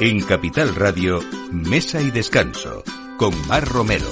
En Capital Radio, Mesa y Descanso, con Mar Romero.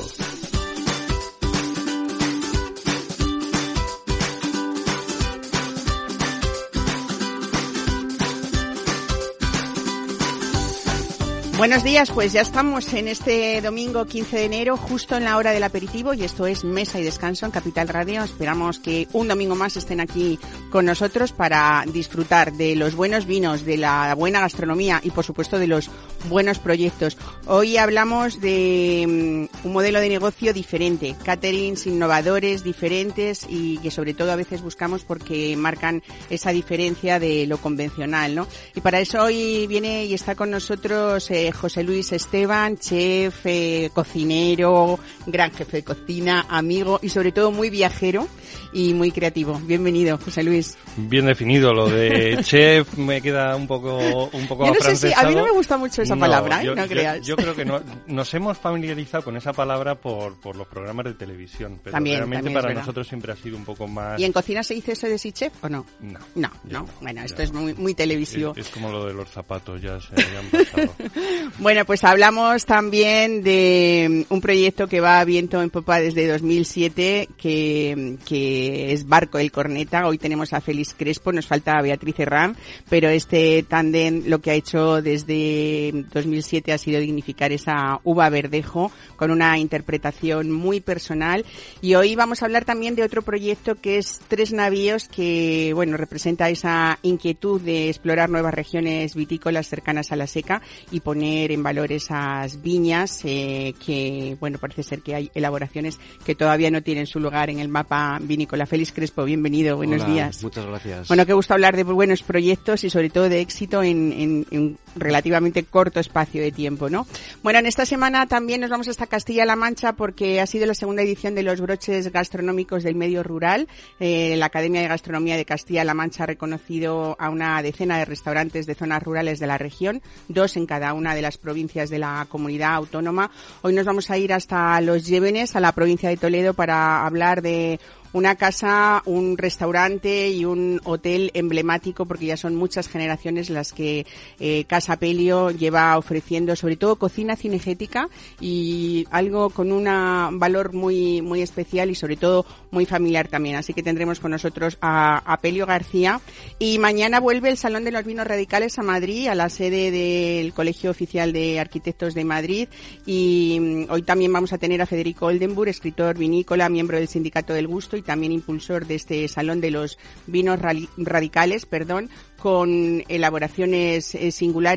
Buenos días, pues ya estamos en este domingo 15 de enero, justo en la hora del aperitivo, y esto es Mesa y Descanso en Capital Radio. Esperamos que un domingo más estén aquí con nosotros para disfrutar de los buenos vinos, de la buena gastronomía y, por supuesto, de los buenos proyectos. Hoy hablamos de mm, un modelo de negocio diferente, caterings innovadores, diferentes y que sobre todo a veces buscamos porque marcan esa diferencia de lo convencional, ¿no? Y para eso hoy viene y está con nosotros eh, José Luis Esteban, chef, eh, cocinero, gran jefe de cocina, amigo y sobre todo muy viajero y muy creativo. Bienvenido, José Luis. Bien definido lo de chef, me queda un poco un poco yo no sé si, a mí no me gusta mucho esa palabra, ¿eh? yo, no creas. Yo, creo que no, nos hemos familiarizado con esa palabra por, por los programas de televisión, pero también, realmente también para nosotros siempre ha sido un poco más... ¿Y en cocina se dice eso de si chef o no? No. No, no. Bueno, esto es muy, muy televisivo. Es, es, como lo de los zapatos, ya se habían pasado. bueno, pues hablamos también de un proyecto que va a viento en popa desde 2007, que, que es Barco el Corneta. Hoy tenemos a Félix Crespo, nos falta Beatriz Herrán, pero este tándem lo que ha hecho desde 2007 ha sido dignificar esa uva verdejo con una interpretación muy personal. Y hoy vamos a hablar también de otro proyecto que es Tres Navíos, que, bueno, representa esa inquietud de explorar nuevas regiones vitícolas cercanas a la seca y poner en valor esas viñas eh, que, bueno, parece ser que hay elaboraciones que todavía no tienen su lugar en el mapa vinícola. Félix Crespo, bienvenido, buenos Hola, días. Muchas gracias. Bueno, qué gusto hablar de buenos proyectos y sobre todo de éxito en, en, en relativamente corto espacio de tiempo, ¿no? Bueno, en esta semana también nos vamos hasta Castilla-La Mancha porque ha sido la segunda edición de los broches gastronómicos del medio rural. Eh, la Academia de Gastronomía de Castilla-La Mancha ha reconocido a una decena de restaurantes de zonas rurales de la región, dos en cada una de las provincias de la comunidad autónoma. Hoy nos vamos a ir hasta Los Llévenes, a la provincia de Toledo, para hablar de una casa, un restaurante y un hotel emblemático porque ya son muchas generaciones las que eh, Pelio lleva ofreciendo sobre todo cocina cinegética y algo con un valor muy muy especial y sobre todo muy familiar también. Así que tendremos con nosotros a, a Pelio García y mañana vuelve el Salón de los Vinos Radicales a Madrid, a la sede del Colegio Oficial de Arquitectos de Madrid y mm, hoy también vamos a tener a Federico Oldenburg, escritor vinícola, miembro del Sindicato del Gusto y también impulsor de este Salón de los Vinos Radicales, perdón, con elaboraciones eh,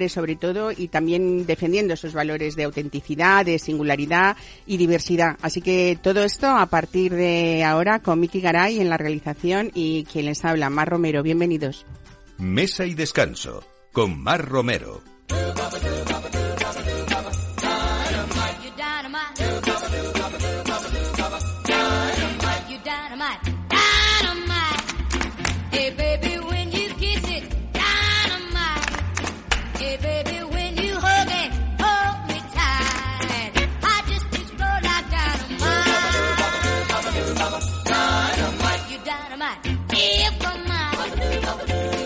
sobre todo y también defendiendo esos valores de autenticidad, de singularidad y diversidad. Así que todo esto a partir de ahora con Miki Garay en la realización y quien les habla, Mar Romero. Bienvenidos. Mesa y Descanso con Mar Romero. Bye bye. Bye bye.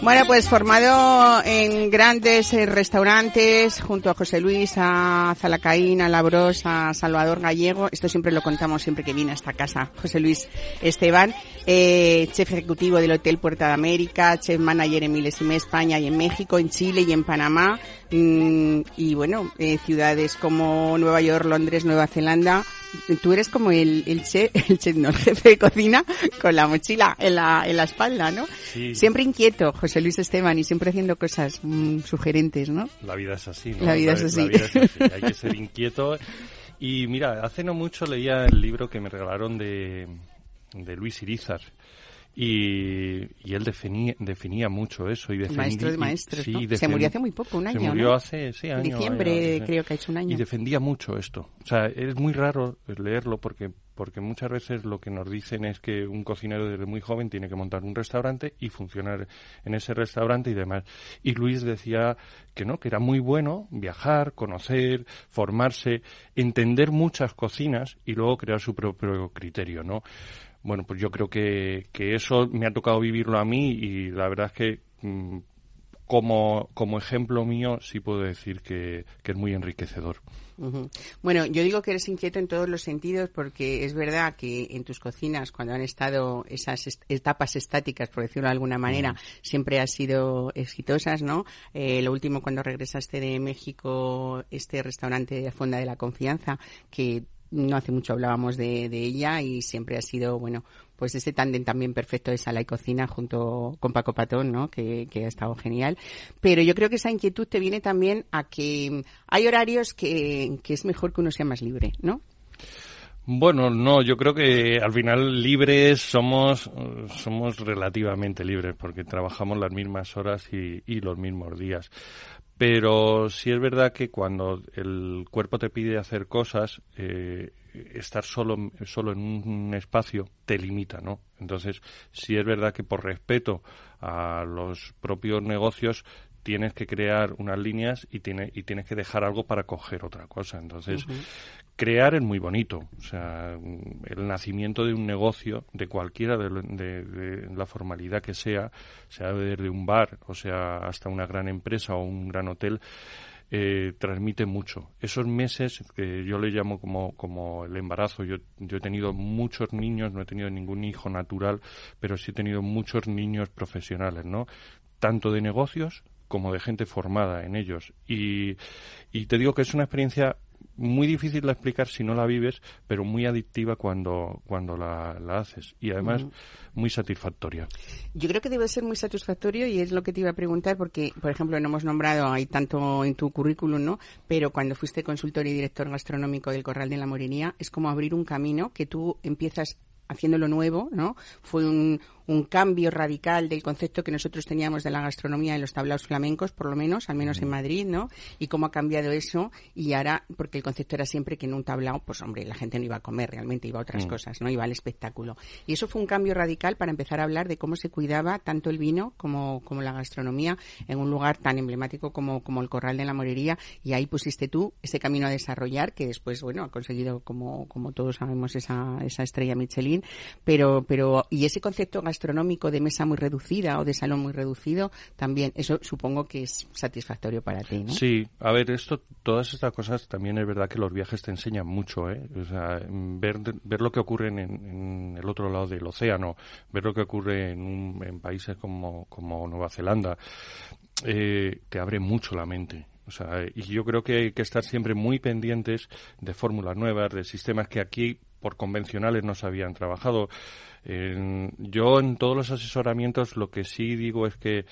Bueno, pues formado en grandes eh, restaurantes junto a José Luis, a Zalacaín, a Labros, a Salvador Gallego. Esto siempre lo contamos siempre que viene a esta casa. José Luis Esteban, eh, chef ejecutivo del Hotel Puerta de América, chef manager en Milesime España y en México, en Chile y en Panamá. Mm, y bueno, eh, ciudades como Nueva York, Londres, Nueva Zelanda. Tú eres como el, el chef, el chef, no, el jefe de cocina con la mochila en la, en la espalda, ¿no? Sí. Siempre inquieto, José Luis Esteban, y siempre haciendo cosas mmm, sugerentes, ¿no? La vida es así, ¿no? La vida es así. La vida es así. Hay que ser inquieto. Y mira, hace no mucho leía el libro que me regalaron de, de Luis Irizar. Y, y él definía, definía mucho eso. Y Maestro de maestros, defend- Se murió hace muy poco, un año, Se murió ¿no? hace, sí, año, diciembre año, creo que ha hecho un año. Y defendía mucho esto. O sea, es muy raro leerlo porque porque muchas veces lo que nos dicen es que un cocinero desde muy joven tiene que montar un restaurante y funcionar en ese restaurante y demás. Y Luis decía que no, que era muy bueno viajar, conocer, formarse, entender muchas cocinas y luego crear su propio criterio, ¿no? Bueno, pues yo creo que, que eso me ha tocado vivirlo a mí y la verdad es que mm, como, como ejemplo mío sí puedo decir que, que es muy enriquecedor. Bueno, yo digo que eres inquieto en todos los sentidos porque es verdad que en tus cocinas, cuando han estado esas est- etapas estáticas, por decirlo de alguna manera, siempre han sido exitosas, ¿no? Eh, lo último, cuando regresaste de México, este restaurante de Fonda de la Confianza, que no hace mucho hablábamos de, ella y siempre ha sido, bueno, pues ese tándem también perfecto de sala y cocina junto con Paco Patón, ¿no? Que, que ha estado genial. Pero yo creo que esa inquietud te viene también a que hay horarios que, que es mejor que uno sea más libre, ¿no? Bueno, no, yo creo que al final libres somos, somos relativamente libres porque trabajamos las mismas horas y, y los mismos días. Pero sí es verdad que cuando el cuerpo te pide hacer cosas, eh, estar solo, solo en un espacio te limita, ¿no? Entonces, sí es verdad que por respeto a los propios negocios tienes que crear unas líneas y, tiene, y tienes que dejar algo para coger otra cosa. Entonces, crear es muy bonito. O sea, el nacimiento de un negocio, de cualquiera de, de- de la formalidad que sea, sea desde un bar, o sea, hasta una gran empresa o un gran hotel, eh, transmite mucho. Esos meses que yo le llamo como, como el embarazo, yo, yo he tenido muchos niños, no he tenido ningún hijo natural, pero sí he tenido muchos niños profesionales, ¿no? Tanto de negocios como de gente formada en ellos. Y te digo que es una experiencia muy difícil de explicar si no la vives, pero muy adictiva cuando, cuando la, la haces. Y además muy satisfactoria. Yo creo que debe ser muy satisfactorio y es lo que te iba a preguntar porque, por ejemplo, no hemos nombrado ahí tanto en tu currículum, ¿no? Pero cuando fuiste consultor y director gastronómico del Corral de la Morería, es como abrir un camino que tú empiezas haciéndolo nuevo, ¿no? Fue un, un cambio radical del concepto que nosotros teníamos de la gastronomía en los tablaos flamencos, por lo menos, al menos en Madrid, ¿no? Y cómo ha cambiado eso y ahora, porque el concepto era siempre que en un tablao, pues hombre, la gente no iba a comer, realmente iba a otras cosas, ¿no? Iba al espectáculo. Y eso fue un cambio radical para empezar a hablar de cómo se cuidaba tanto el vino como, como la gastronomía en un lugar tan emblemático como, como el Corral de la Morería y ahí pusiste tú ese camino a desarrollar que después, bueno, ha conseguido, como, como todos sabemos, esa, esa estrella Michelin, pero, pero, y ese concepto gastronómico de mesa muy reducida o de salón muy reducido, también, eso supongo que es satisfactorio para ti, ¿no? Sí, a ver, esto, todas estas cosas también es verdad que los viajes te enseñan mucho, ¿eh? O sea, ver, ver lo que ocurre en, en el otro lado del océano, ver lo que ocurre en, un- en países como, como Nueva Zelanda, eh, te abre mucho la mente. O sea, y yo creo que hay que estar siempre muy pendientes de fórmulas nuevas, de sistemas que aquí por convencionales no se habían trabajado. Yo en todos los asesoramientos lo que sí digo es que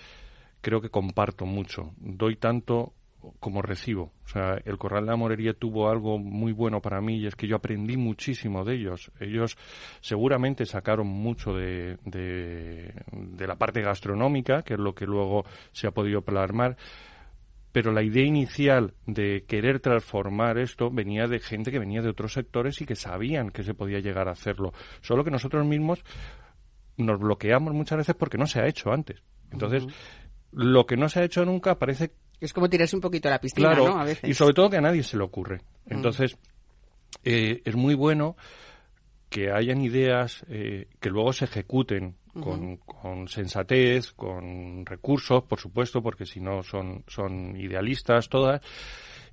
creo que comparto mucho. Doy tanto como recibo. O sea, el Corral de la Morería tuvo algo muy bueno para mí y es que yo aprendí muchísimo de ellos. Ellos seguramente sacaron mucho de, de, de la parte gastronómica, que es lo que luego se ha podido plasmar, pero la idea inicial de querer transformar esto venía de gente que venía de otros sectores y que sabían que se podía llegar a hacerlo. Solo que nosotros mismos nos bloqueamos muchas veces porque no se ha hecho antes. Entonces, lo que no se ha hecho nunca parece Es como tirarse un poquito a la piscina, claro ¿no? A veces. y sobre todo que a nadie se le ocurre. Entonces, eh, es muy bueno que hayan ideas eh, que luego se ejecuten con, con sensatez, con recursos, por supuesto, porque si no son, son idealistas todas,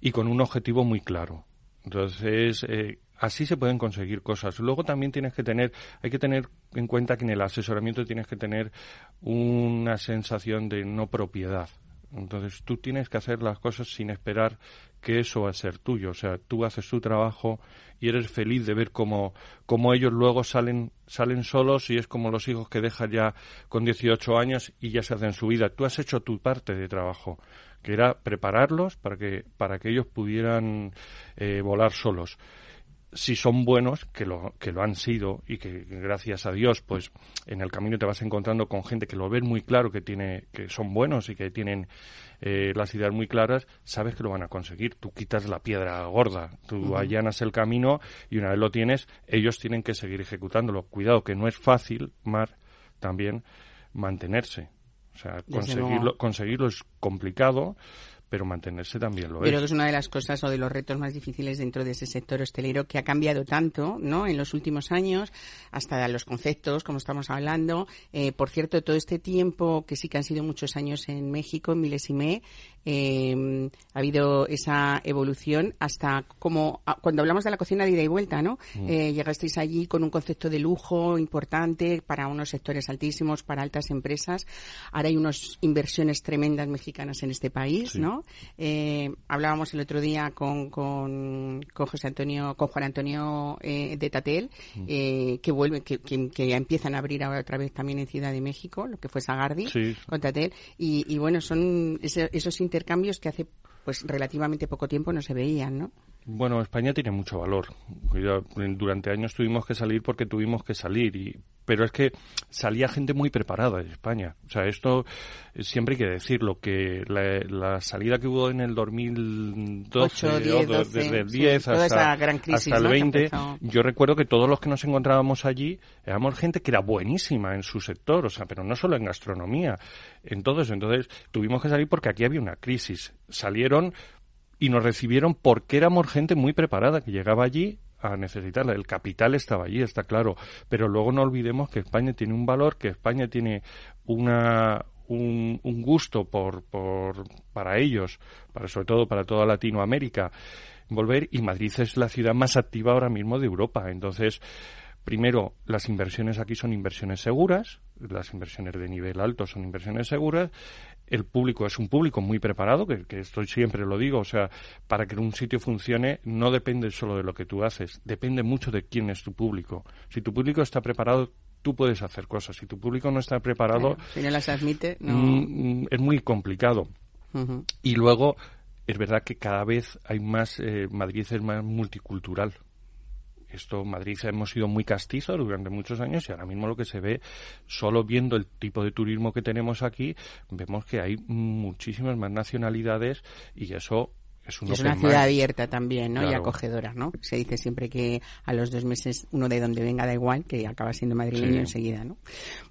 y con un objetivo muy claro. Entonces, eh, así se pueden conseguir cosas. Luego también tienes que tener, hay que tener en cuenta que en el asesoramiento tienes que tener una sensación de no propiedad. Entonces tú tienes que hacer las cosas sin esperar que eso va a ser tuyo. O sea, tú haces tu trabajo y eres feliz de ver cómo, cómo ellos luego salen, salen solos y es como los hijos que dejan ya con 18 años y ya se hacen su vida. Tú has hecho tu parte de trabajo, que era prepararlos para que, para que ellos pudieran eh, volar solos. Si son buenos, que lo, que lo han sido y que gracias a Dios, pues en el camino te vas encontrando con gente que lo ven muy claro, que tiene, que son buenos y que tienen eh, las ideas muy claras, sabes que lo van a conseguir. Tú quitas la piedra gorda, tú allanas el camino y una vez lo tienes, ellos tienen que seguir ejecutándolo. Cuidado, que no es fácil, Mar, también mantenerse. O sea, conseguirlo, conseguirlo es complicado pero mantenerse también lo es. Pero es una de las cosas o de los retos más difíciles dentro de ese sector hostelero que ha cambiado tanto, ¿no? En los últimos años, hasta los conceptos, como estamos hablando. Eh, por cierto, todo este tiempo, que sí que han sido muchos años en México, en Milesime, eh, ha habido esa evolución hasta como cuando hablamos de la cocina de ida y vuelta, ¿no? Mm. Eh, llegasteis allí con un concepto de lujo importante para unos sectores altísimos, para altas empresas. Ahora hay unas inversiones tremendas mexicanas en este país, ¿no? Eh, hablábamos el otro día con, con, José Antonio, con Juan Antonio eh, de Tatel, mm. eh, que vuelve, que, que, empiezan a abrir ahora otra vez también en Ciudad de México, lo que fue Sagardi con Tatel, y, y bueno, son esos intercambios que hace pues relativamente poco tiempo no se veían, ¿no? Bueno, España tiene mucho valor. Durante años tuvimos que salir porque tuvimos que salir, y, pero es que salía gente muy preparada de España. O sea, esto siempre hay que decirlo, que la, salida que hubo en el 2012, 10, desde el 10 hasta, el 20, yo recuerdo que todos los que nos encontrábamos allí éramos gente que era buenísima en su sector, o sea, pero no solo en gastronomía, en todo eso. Entonces tuvimos que salir porque aquí había una crisis. Salieron y nos recibieron porque éramos gente muy preparada que llegaba allí a necesitarla. El capital estaba allí, está claro, pero luego no olvidemos que España tiene un valor, que España tiene una, un, un, gusto por, por, para ellos, para, sobre todo para toda Latinoamérica, volver y Madrid es la ciudad más activa ahora mismo de Europa. Entonces, primero, las inversiones aquí son inversiones seguras, las inversiones de nivel alto son inversiones seguras el público es un público muy preparado, que, que, esto siempre lo digo, o sea, para que un sitio funcione no depende solo de lo que tú haces, depende mucho de quién es tu público. Si tu público está preparado, tú puedes hacer cosas. Si tu público no está preparado, si no las admite, no... Mm, es muy complicado. Y luego, es verdad que cada vez hay más, eh, Madrid es más multicultural esto, Madrid hemos sido muy castizos durante muchos años y ahora mismo lo que se ve, solo viendo el tipo de turismo que tenemos aquí, vemos que hay muchísimas más nacionalidades y eso es, una ciudad abierta también, ¿no? Y acogedora, ¿no? Se dice siempre que a los dos meses uno de donde venga da igual, que acaba siendo madrileño enseguida, ¿no?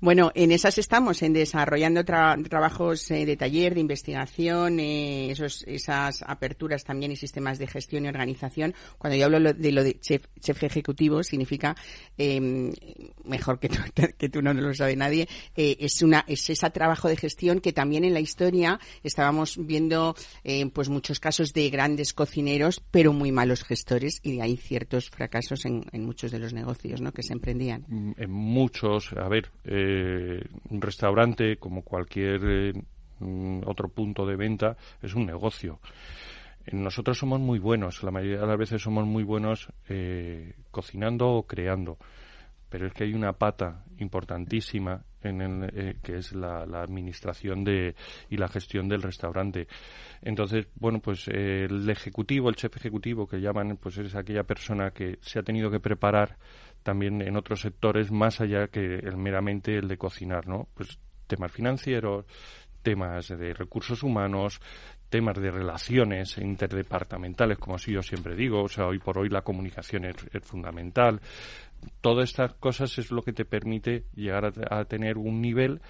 Bueno, en esas estamos, en desarrollando trabajos eh, de taller, de investigación, eh, esos, esas aperturas también y sistemas de gestión y organización. Cuando yo hablo de lo de chef, chef ejecutivo, significa, em, mejor que tú, que tú no lo sabe nadie, eh, es una, es ese trabajo de gestión que también en la historia estábamos viendo, pues muchos casos de grandes cocineros, pero muy malos gestores y hay ciertos fracasos en, muchos de los negocios ¿no? que se emprendían. Mm, en muchos, a ver, eh, un restaurante como cualquier eh, mm, otro punto de venta es un negocio. Nosotros somos muy buenos, la mayoría de las veces somos muy buenos eh, cocinando o creando pero es que hay una pata importantísima en el, eh, que es la, administración de, y la gestión del restaurante. Entonces, bueno, pues eh, el ejecutivo, el chef ejecutivo que llaman, pues es aquella persona que se ha tenido que preparar también en otros sectores más allá que el, meramente el de cocinar, ¿no? Pues temas financieros, temas de recursos humanos, temas de relaciones interdepartamentales, como así yo siempre digo, o sea, hoy por hoy la comunicación es fundamental, todas estas cosas es lo que te permite llegar a, tener un nivel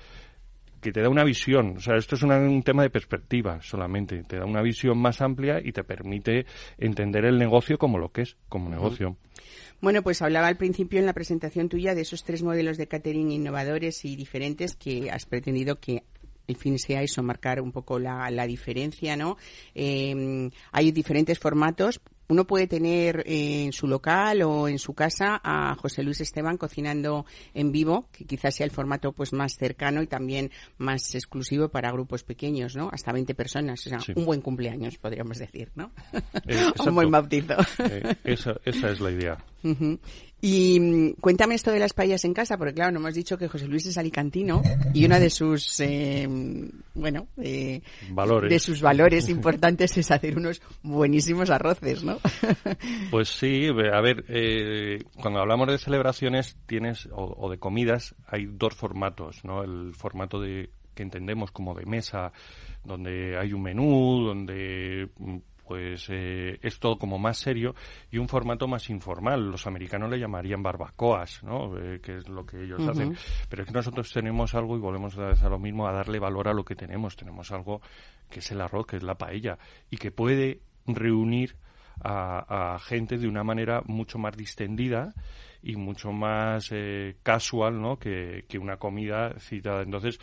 que te da una visión. O sea, esto es un tema de perspectiva solamente. Te da una visión más amplia y te permite entender el negocio como lo que es, como negocio. Bueno, pues hablaba al principio en la presentación tuya de esos tres modelos de catering innovadores y diferentes que has pretendido que el fin sea eso, marcar un poco la, diferencia, ¿no? Eh, hay diferentes formatos, uno puede tener en su local o en su casa a José Luis Esteban cocinando en vivo, que quizás sea el formato pues más cercano y también más exclusivo para grupos pequeños, ¿no? Hasta 20 personas, o sea, un buen cumpleaños podríamos decir, ¿no? un buen bautizo. Eh, esa, esa es la idea. Y mm, cuéntame esto de las paellas en casa, porque claro, no hemos dicho que José Luis es alicantino y uno de sus, eh, bueno, eh, valores. de sus valores importantes es hacer unos buenísimos arroces, ¿no? pues sí, a ver, eh, cuando hablamos de celebraciones tienes o, o de comidas hay dos formatos, ¿no? El formato de que entendemos como de mesa, donde hay un menú, donde mm, pues eh, es todo como más serio y un formato más informal. Los americanos le llamarían barbacoas, ¿no? Eh, que es lo que ellos hacen. Pero es que nosotros tenemos algo y volvemos a, a lo mismo, a darle valor a lo que tenemos. Tenemos algo que es el arroz, que es la paella y que puede reunir a, gente de una manera mucho más distendida y mucho más eh, casual, ¿no? Que, que una comida citada. Entonces,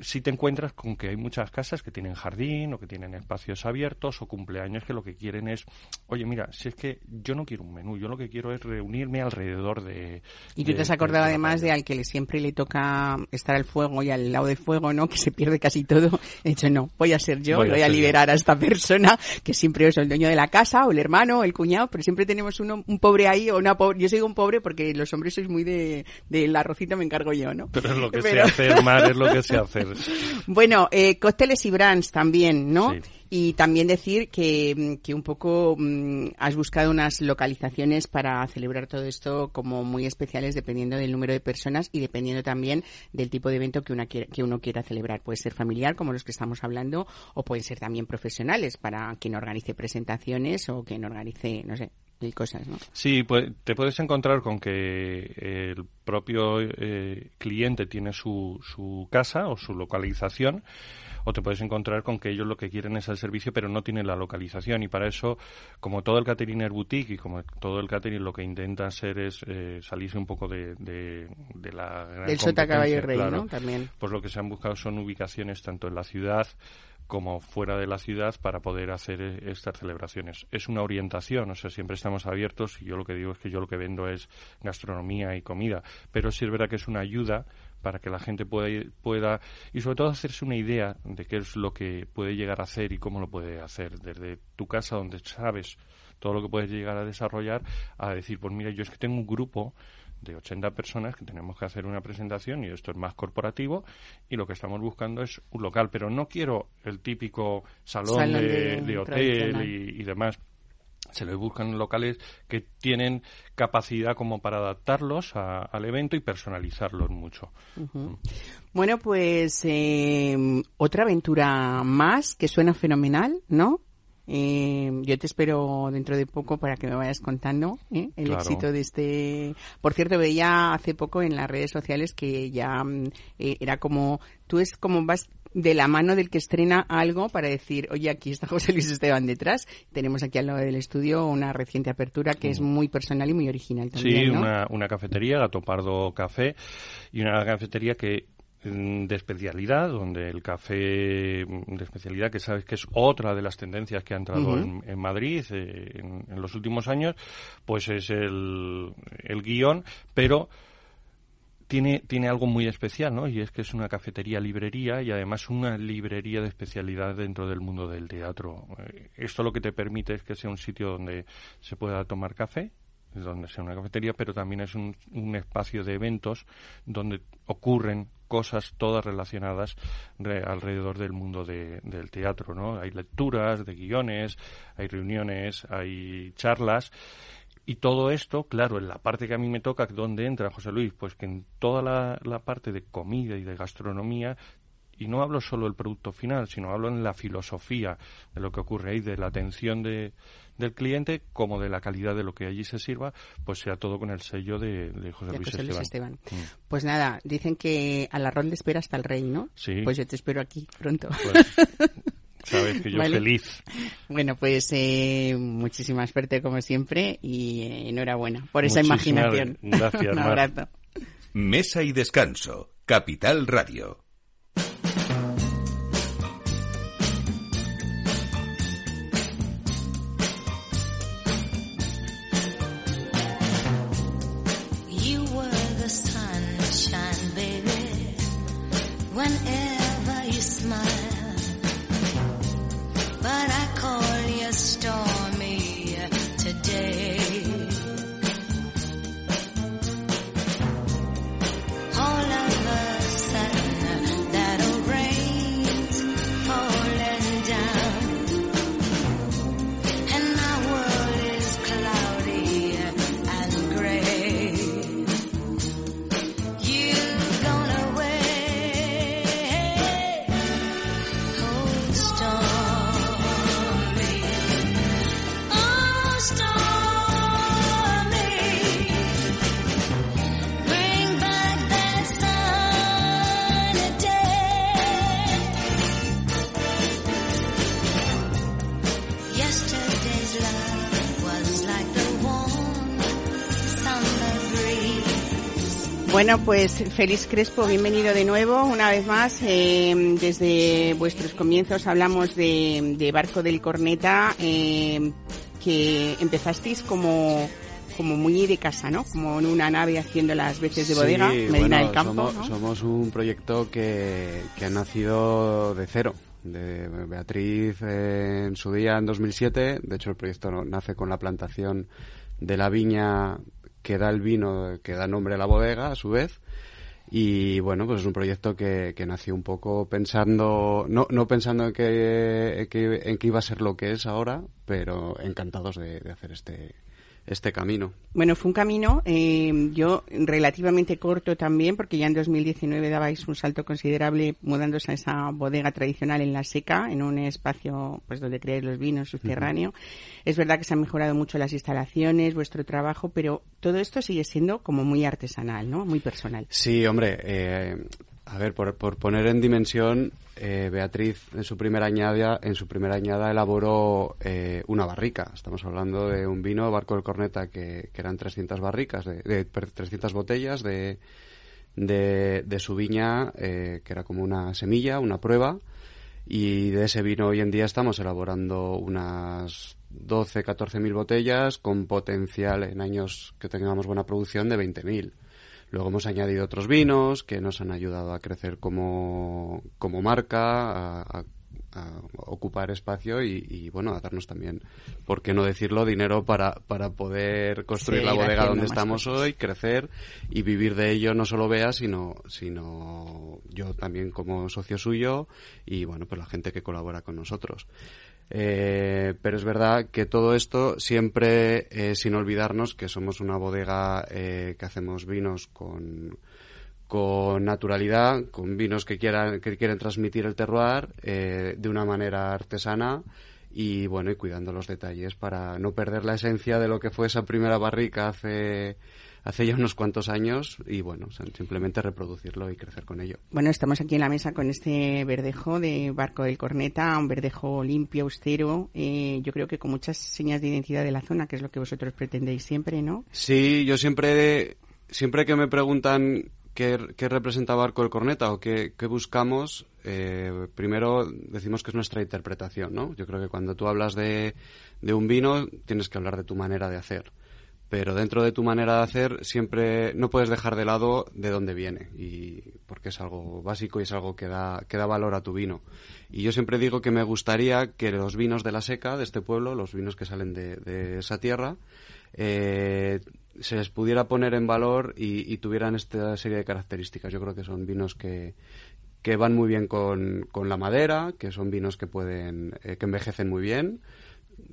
si te encuentras con que hay muchas casas que tienen jardín o que tienen espacios abiertos o cumpleaños que lo que quieren es, oye, mira, si es que yo no quiero un menú, yo lo que quiero es reunirme alrededor de... Y tú te has acordado además de al que siempre le toca estar al fuego y al lado del fuego, ¿no? Que se pierde casi todo. He dicho, no, voy a ser yo, voy, a, liberar a esta persona que siempre es el dueño de la casa o el hermano o el cuñado, pero siempre tenemos uno, un pobre ahí o una pobre. Yo soy un pobre porque los hombres sois muy de, del arrocito me encargo yo, ¿no? Pero es lo que se hace, Mar, es lo que se hace. Bueno, eh, cócteles y brands también, ¿no? Y también decir que, que un poco mm, has buscado unas localizaciones para celebrar todo esto como muy especiales dependiendo del número de personas y dependiendo también del tipo de evento que, una que uno quiera celebrar. Puede ser familiar, como los que estamos hablando, o pueden ser también profesionales para quien organice presentaciones o quien organice, no sé, y cosas, ¿no? Sí, pues te puedes encontrar con que el propio eh, cliente tiene su, su casa o su localización o te puedes encontrar con que ellos lo que quieren es el servicio pero no tienen la localización y para eso como todo el catering es boutique y como todo el catering lo que intenta hacer es eh, salirse un poco de, de, la gran del sota caballo rey ¿no? también pues lo que se han buscado son ubicaciones tanto en la ciudad como fuera de la ciudad para poder hacer e-, estas celebraciones. Es una orientación, o sea, siempre estamos abiertos y yo lo que digo es que yo lo que vendo es gastronomía y comida, pero sí es verdad que es una ayuda para que la gente pueda, pueda y sobre todo hacerse una idea de qué es lo que puede llegar a hacer y cómo lo puede hacer desde tu casa donde sabes todo lo que puedes llegar a desarrollar a decir pues mira yo es que tengo un grupo de 80 personas que tenemos que hacer una presentación y esto es más corporativo y lo que estamos buscando es un local, pero no quiero el típico salón, de, hotel y, demás. Se les buscan locales que tienen capacidad como para adaptarlos al evento y personalizarlos mucho. Bueno, pues eh, otra aventura más que suena fenomenal, ¿no? Eh, yo te espero dentro de poco para que me vayas contando ¿eh? el éxito de este. Por cierto, veía hace poco en las redes sociales que ya mm, eh, era como tú es como vas de la mano del que estrena algo para decir, oye, aquí está José Luis Esteban detrás. Tenemos aquí al lado del estudio una reciente apertura que es mm. muy personal y muy original también. Sí, una, una cafetería, Gato Pardo Café, y una cafetería que de especialidad, donde el café de especialidad, que sabes que es otra de las tendencias que ha entrado en, Madrid eh, en, los últimos años, pues es el, el guion, pero tiene, tiene algo muy especial, ¿no? Y es que es una cafetería librería y además una librería de especialidad dentro del mundo del teatro. Eh, esto lo que te permite es que sea un sitio donde se pueda tomar café, donde sea una cafetería, pero también es un, un espacio de eventos donde ocurren cosas todas relacionadas alrededor del mundo del teatro, ¿no? Hay lecturas de guiones, hay reuniones, hay charlas y todo esto, claro, en la parte que a mí me toca, ¿dónde entra José Luis? Pues que en toda la, la parte de comida y de gastronomía y no hablo solo del producto final, sino hablo en la filosofía de lo que ocurre ahí, de la atención de, del cliente como de la calidad de lo que allí se sirva, pues sea todo con el sello de, José, Luis, Esteban. Mm. Pues nada, dicen que al arroz le espera hasta el rey, ¿no? Sí. Pues yo te espero aquí pronto. Pues, sabes que yo feliz. Bueno, pues eh, muchísima suerte como siempre y eh, enhorabuena por esa imaginación. Gracias. Un abrazo. Mesa y descanso. Capital Radio. Pues Félix Crespo, bienvenido de nuevo, una vez más. Eh, desde vuestros comienzos hablamos de, Barco del Corneta, eh, que empezasteis como como muy de casa, ¿no? Como en una nave haciendo las veces de bodega, Medina del Campo. Somos, somos un proyecto que, que ha nacido de cero de Beatriz en su día en 2007. De hecho, el proyecto nace con la plantación de la viña que da el vino, que da nombre a la bodega, a su vez. Y bueno, pues es un proyecto que, que nació un poco pensando, no, no pensando en que, en que, iba a ser lo que es ahora, pero encantados de hacer este, este camino. Bueno, fue un camino, eh, yo relativamente corto también, porque ya en 2019 dabais un salto considerable mudándose a esa bodega tradicional en la seca, en un espacio pues donde creáis los vinos subterráneo. Es verdad que se han mejorado mucho las instalaciones, vuestro trabajo, pero todo esto sigue siendo como muy artesanal, ¿no? Muy personal. Sí, hombre, eh, a ver, por, por poner en dimensión, eh, Beatriz en su primera añada, en su primera añada elaboró eh, una barrica. Estamos hablando de un vino Barco del Corneta que, que eran 300 barricas, de, de 300 botellas de, de, de su viña, eh, que era como una semilla, una prueba. Y de ese vino hoy en día estamos elaborando unas 12, 14 mil botellas con potencial en años que tengamos buena producción de 20 mil. Luego hemos añadido otros vinos que nos han ayudado a crecer como, como marca, a, ocupar espacio y, bueno, a darnos también, por qué no decirlo, dinero para, para poder construir la bodega donde estamos hoy, crecer y vivir de ello no solo Bea, sino, sino yo también como socio suyo y bueno, pues la gente que colabora con nosotros. Eh, pero es verdad que todo esto siempre eh, sin olvidarnos que somos una bodega eh, que hacemos vinos con, con naturalidad, con vinos que quieran que quieren transmitir el terroir de una manera artesana y bueno y cuidando los detalles para no perder la esencia de lo que fue esa primera barrica hace hace ya unos cuantos años y bueno, simplemente reproducirlo y crecer con ello. Bueno, estamos aquí en la mesa con este verdejo de Barco del Corneta, un verdejo limpio, austero, eh, yo creo que con muchas señas de identidad de la zona, que es lo que vosotros pretendéis siempre, ¿no? Sí, yo siempre, siempre que me preguntan qué, representa Barco del Corneta o qué, buscamos, eh, primero decimos que es nuestra interpretación, ¿no? Yo creo que cuando tú hablas de, de un vino, tienes que hablar de tu manera de hacer pero dentro de tu manera de hacer siempre no puedes dejar de lado de dónde viene y porque es algo básico y es algo que da, que da valor a tu vino. Y yo siempre digo que me gustaría que los vinos de la seca de este pueblo los vinos que salen de, esa tierra eh, se les pudiera poner en valor y, tuvieran esta serie de características. Yo creo que son vinos que que van muy bien con, con la madera, que son vinos que pueden, eh, que envejecen muy bien,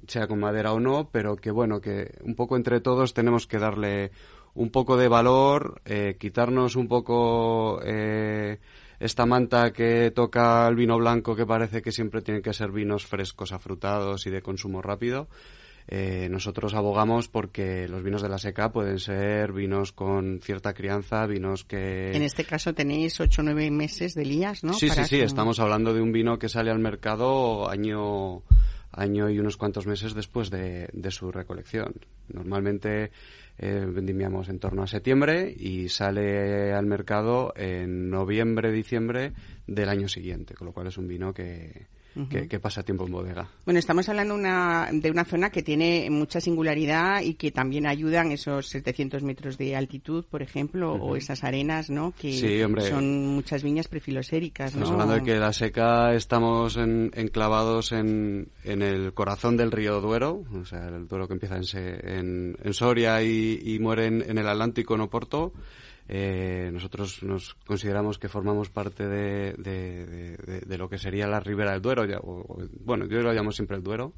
sea con madera o no, pero que bueno, que un poco entre todos tenemos que darle un poco de valor, eh, quitarnos un poco eh, esta manta que toca el vino blanco que parece que siempre tienen que ser vinos frescos, afrutados y de consumo rápido. Eh, nosotros abogamos porque los vinos de la seca pueden ser vinos con cierta crianza, vinos que... En este caso tenéis ocho o nueve meses de lías, ¿no? Sí, sí, sí, estamos hablando de un vino que sale al mercado año año y unos cuantos meses después de, su recolección. Normalmente eh, vendimiamos en torno a septiembre y sale al mercado en noviembre, diciembre del año siguiente, con lo cual es un vino que, que, pasa tiempo en bodega. Bueno, estamos hablando una, de una zona que tiene mucha singularidad y que también ayudan esos 700 metros de altitud, por ejemplo, o esas arenas, ¿no? Que son muchas viñas prefiloséricas, Estamos hablando de que la seca estamos enclavados en, en el corazón del río Duero, o sea, el Duero que empieza en, en, Soria y, muere en, en el Atlántico, en Oporto. Eh, nosotros nos consideramos que formamos parte de, de, lo que sería la ribera del Duero, bueno, yo lo llamo siempre el Duero,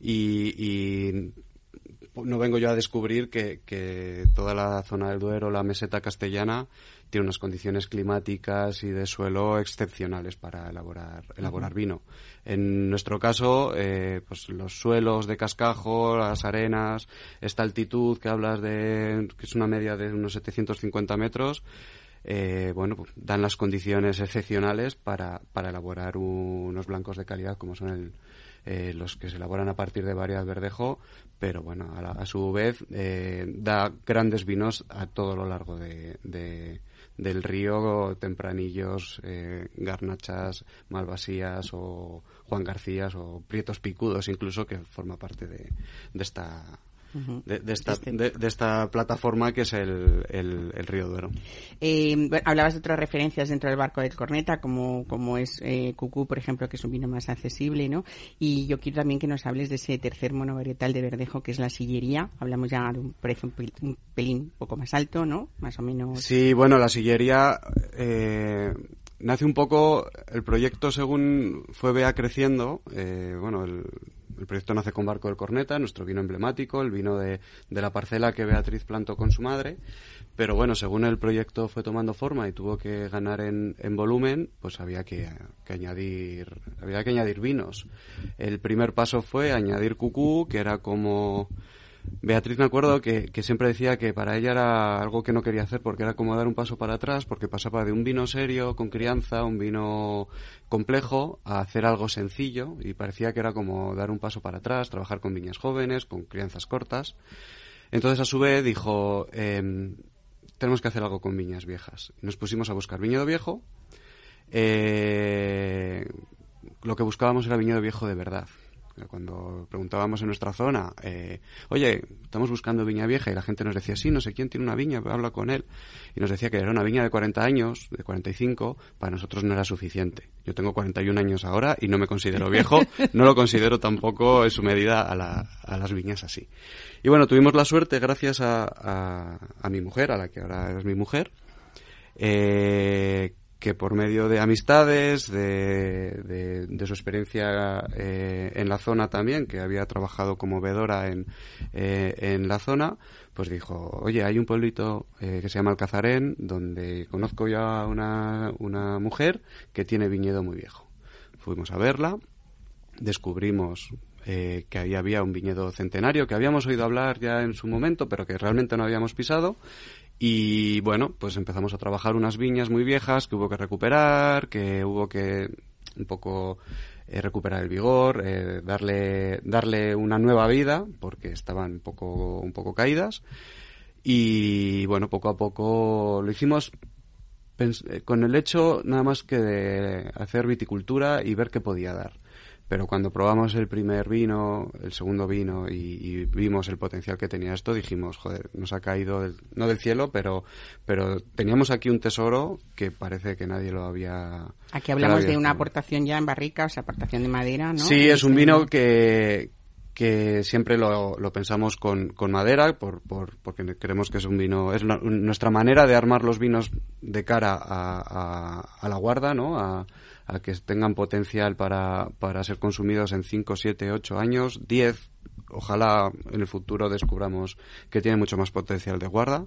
y, no vengo yo a descubrir que, que, toda la zona del Duero, la meseta castellana, tiene unas condiciones climáticas y de suelo excepcionales para elaborar, elaborar vino. En nuestro caso, eh, pues los suelos de cascajo, las arenas, esta altitud que hablas de, que es una media de unos 750 metros, eh, bueno, pues, dan las condiciones excepcionales para, para elaborar unos blancos de calidad como son el, eh, los que se elaboran a partir de varias verdejo, pero bueno, a, su vez eh, da grandes vinos a todo lo largo de, del río, tempranillos, eh, garnachas, malvasías o Juan Garcías o prietos picudos incluso, que forma parte de, de esta de, esta, de, esta, plataforma que es el, el, Río Duero. Eh, hablabas de otras referencias dentro del barco del Corneta, como, como es eh, Cucú, por ejemplo, que es un vino más accesible, ¿no? Y yo quiero también que nos hables de ese tercer monovarietal de verdejo, que es la sillería. Hablamos ya de un precio un, pelín un poco más alto, ¿no? Más o menos. Sí, bueno, la sillería... Eh, nace un poco el proyecto según fue vea creciendo. Eh, bueno, el, el proyecto nace con Barco del Corneta, nuestro vino emblemático, el vino de, la parcela que Beatriz plantó con su madre. Pero bueno, según el proyecto fue tomando forma y tuvo que ganar en, volumen, pues había que, añadir había que añadir vinos. El primer paso fue añadir cucú, que era como Beatriz me acuerdo que, siempre decía que para ella era algo que no quería hacer porque era como dar un paso para atrás, porque pasaba de un vino serio, con crianza, un vino complejo, a hacer algo sencillo y parecía que era como dar un paso para atrás, trabajar con viñas jóvenes, con crianzas cortas. Entonces, a su vez, dijo, em, tenemos que hacer algo con viñas viejas. Nos pusimos a buscar viñedo viejo. Eh, lo que buscábamos era viñedo viejo de verdad, cuando preguntábamos en nuestra zona, eh, oye, estamos buscando viña vieja y la gente nos decía, sí, no sé quién tiene una viña, habla con él. Y nos decía que era una viña de 40 años, de 45, para nosotros no era suficiente. Yo tengo 41 años ahora y no me considero viejo, no lo considero tampoco en su medida a, las viñas así. Y bueno, tuvimos la suerte, gracias a, a mi mujer, a la que ahora es mi mujer, eh, que por medio de amistades, de, de, su experiencia eh, en la zona también, que había trabajado como vedora en, eh, en la zona, pues dijo, oye, hay un pueblito eh, que se llama Alcazarén, donde conozco ya una, una mujer que tiene viñedo muy viejo. Fuimos a verla, descubrimos que ahí había un viñedo centenario que habíamos oído hablar ya en su momento, pero que realmente no habíamos pisado. Y bueno, pues empezamos a trabajar unas viñas muy viejas que hubo que recuperar, que hubo que un poco eh, recuperar el vigor, eh, darle, darle una nueva vida, porque estaban un poco, un poco caídas. Y bueno, poco a poco lo hicimos eh, con el hecho nada más que de hacer viticultura y ver qué podía dar pero cuando probamos el primer vino, el segundo vino y, vimos el potencial que tenía esto, dijimos, joder, nos ha caído, no del cielo, pero, pero teníamos aquí un tesoro que parece que nadie lo había... Aquí hablamos de una aportación ya en barrica, o sea, aportación de madera, ¿no? Sí, es un vino que, que siempre lo, lo pensamos con, con madera, por, por, porque creemos que es un vino, es nuestra manera de armar los vinos de cara a, a, a la guarda, ¿no? A, a que tengan potencial para, para ser consumidos en 5, 7, 8 años, 10, ojalá en el futuro descubramos que tiene mucho más potencial de guarda,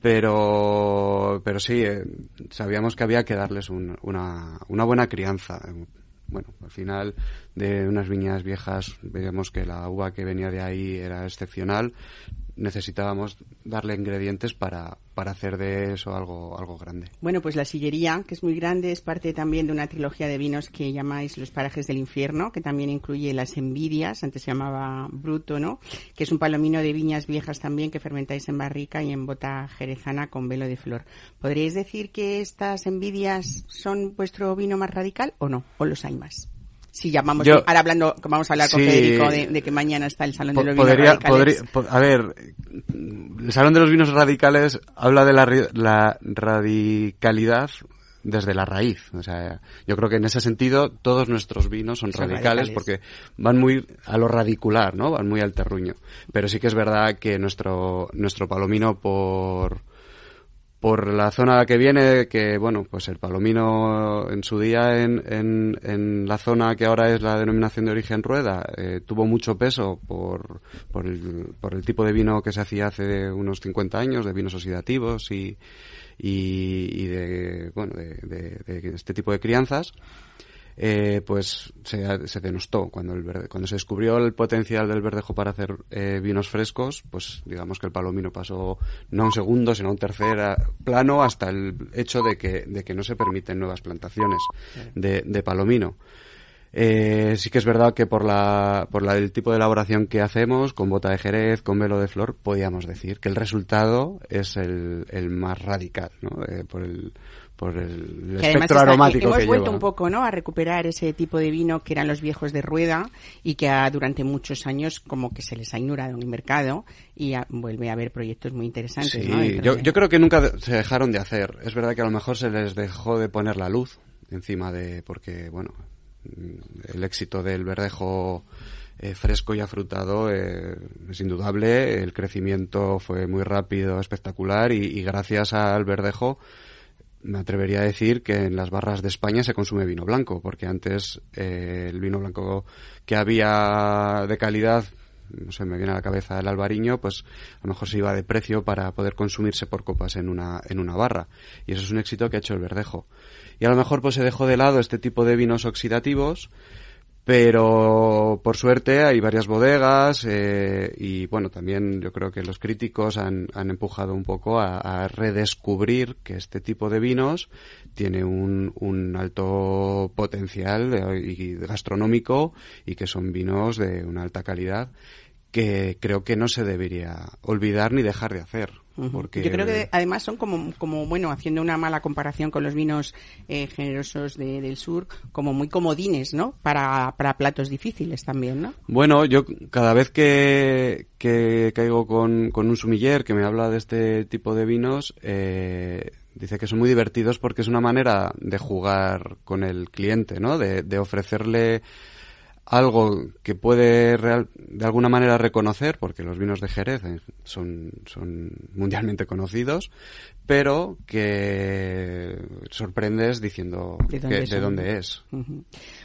pero, pero sí, eh, sabíamos que había que darles una, una buena crianza. Bueno, al final de unas viñas viejas veíamos que la uva que venía de ahí era excepcional necesitábamos darle ingredientes para, para hacer de eso algo, algo grande. Bueno, pues la sillería, que es muy grande, es parte también de una trilogía de vinos que llamáis Los parajes del infierno, que también incluye las envidias, antes se llamaba Bruto, ¿no? Que es un palomino de viñas viejas también que fermentáis en barrica y en bota jerezana con velo de flor. ¿Podríais decir que estas envidias son vuestro vino más radical o no? ¿O los hay más? Si llamamos ahora hablando vamos a hablar con Federico de, que mañana está el salón de los vinos radicales a ver el salón de los vinos radicales habla de la, radicalidad desde la raíz. O sea, yo creo que en ese sentido todos nuestros vinos son, radicales, porque van muy a lo radicular, ¿no? Van muy al terruño. Pero sí que es verdad que nuestro, nuestro palomino por, por la zona que viene, que bueno, pues el palomino en su día en, en, la zona que ahora es la denominación de origen rueda, eh, tuvo mucho peso por, por, el, por el tipo de vino que se hacía hace unos 50 años, de vinos oxidativos y, y, de, bueno, de, de, este tipo de crianzas. Eh, pues se, se, denostó. Cuando, el verde, cuando se descubrió el potencial del verdejo para hacer eh, vinos frescos, pues digamos que el palomino pasó no a un segundo, sino a un tercer plano hasta el hecho de que, de que no se permiten nuevas plantaciones de, de palomino. Eh, sí que es verdad que por la, por la, el tipo de elaboración que hacemos, con bota de jerez, con velo de flor, podríamos decir que el resultado es el, el más radical, ¿no? Eh, por el, por el espectro aromático hemos que vuelto un poco no a recuperar ese tipo de vino que eran los viejos de rueda y que ha, durante muchos años como que se les ha ignorado en el mercado y vuelve a haber proyectos muy interesantes sí, ¿no? yo, yo creo que nunca se dejaron de hacer es verdad que a lo mejor se les dejó de poner la luz encima de porque bueno el éxito del verdejo eh, fresco y afrutado eh, es indudable. El crecimiento fue muy rápido, espectacular y, y, gracias al verdejo me atrevería a decir que en las barras de España se consume vino blanco, porque antes eh, el vino blanco que había de calidad no sé, me viene a la cabeza el albariño, pues a lo mejor se iba de precio para poder consumirse por copas en una, en una barra. Y eso es un éxito que ha hecho el verdejo. Y a lo mejor pues se dejó de lado este tipo de vinos oxidativos, pero por suerte hay varias bodegas eh, y bueno, también yo creo que los críticos han, han empujado un poco a, redescubrir que este tipo de vinos tiene un, un alto potencial y gastronómico y que son vinos de una alta calidad que creo que no se debería olvidar ni dejar de hacer. Porque... Yo creo que además son como, como, bueno, haciendo una mala comparación con los vinos eh, generosos de, del sur, como muy comodines, ¿no? Para, para platos difíciles también, ¿no? Bueno, yo cada vez que, que caigo con, con un sumiller que me habla de este tipo de vinos, eh, dice que son muy divertidos porque es una manera de jugar con el cliente, ¿no? De, de ofrecerle algo que puede real, de alguna manera reconocer, porque los vinos de Jerez son, son mundialmente conocidos, pero que sorprendes diciendo ¿De dónde, que, de dónde es. Uh -huh.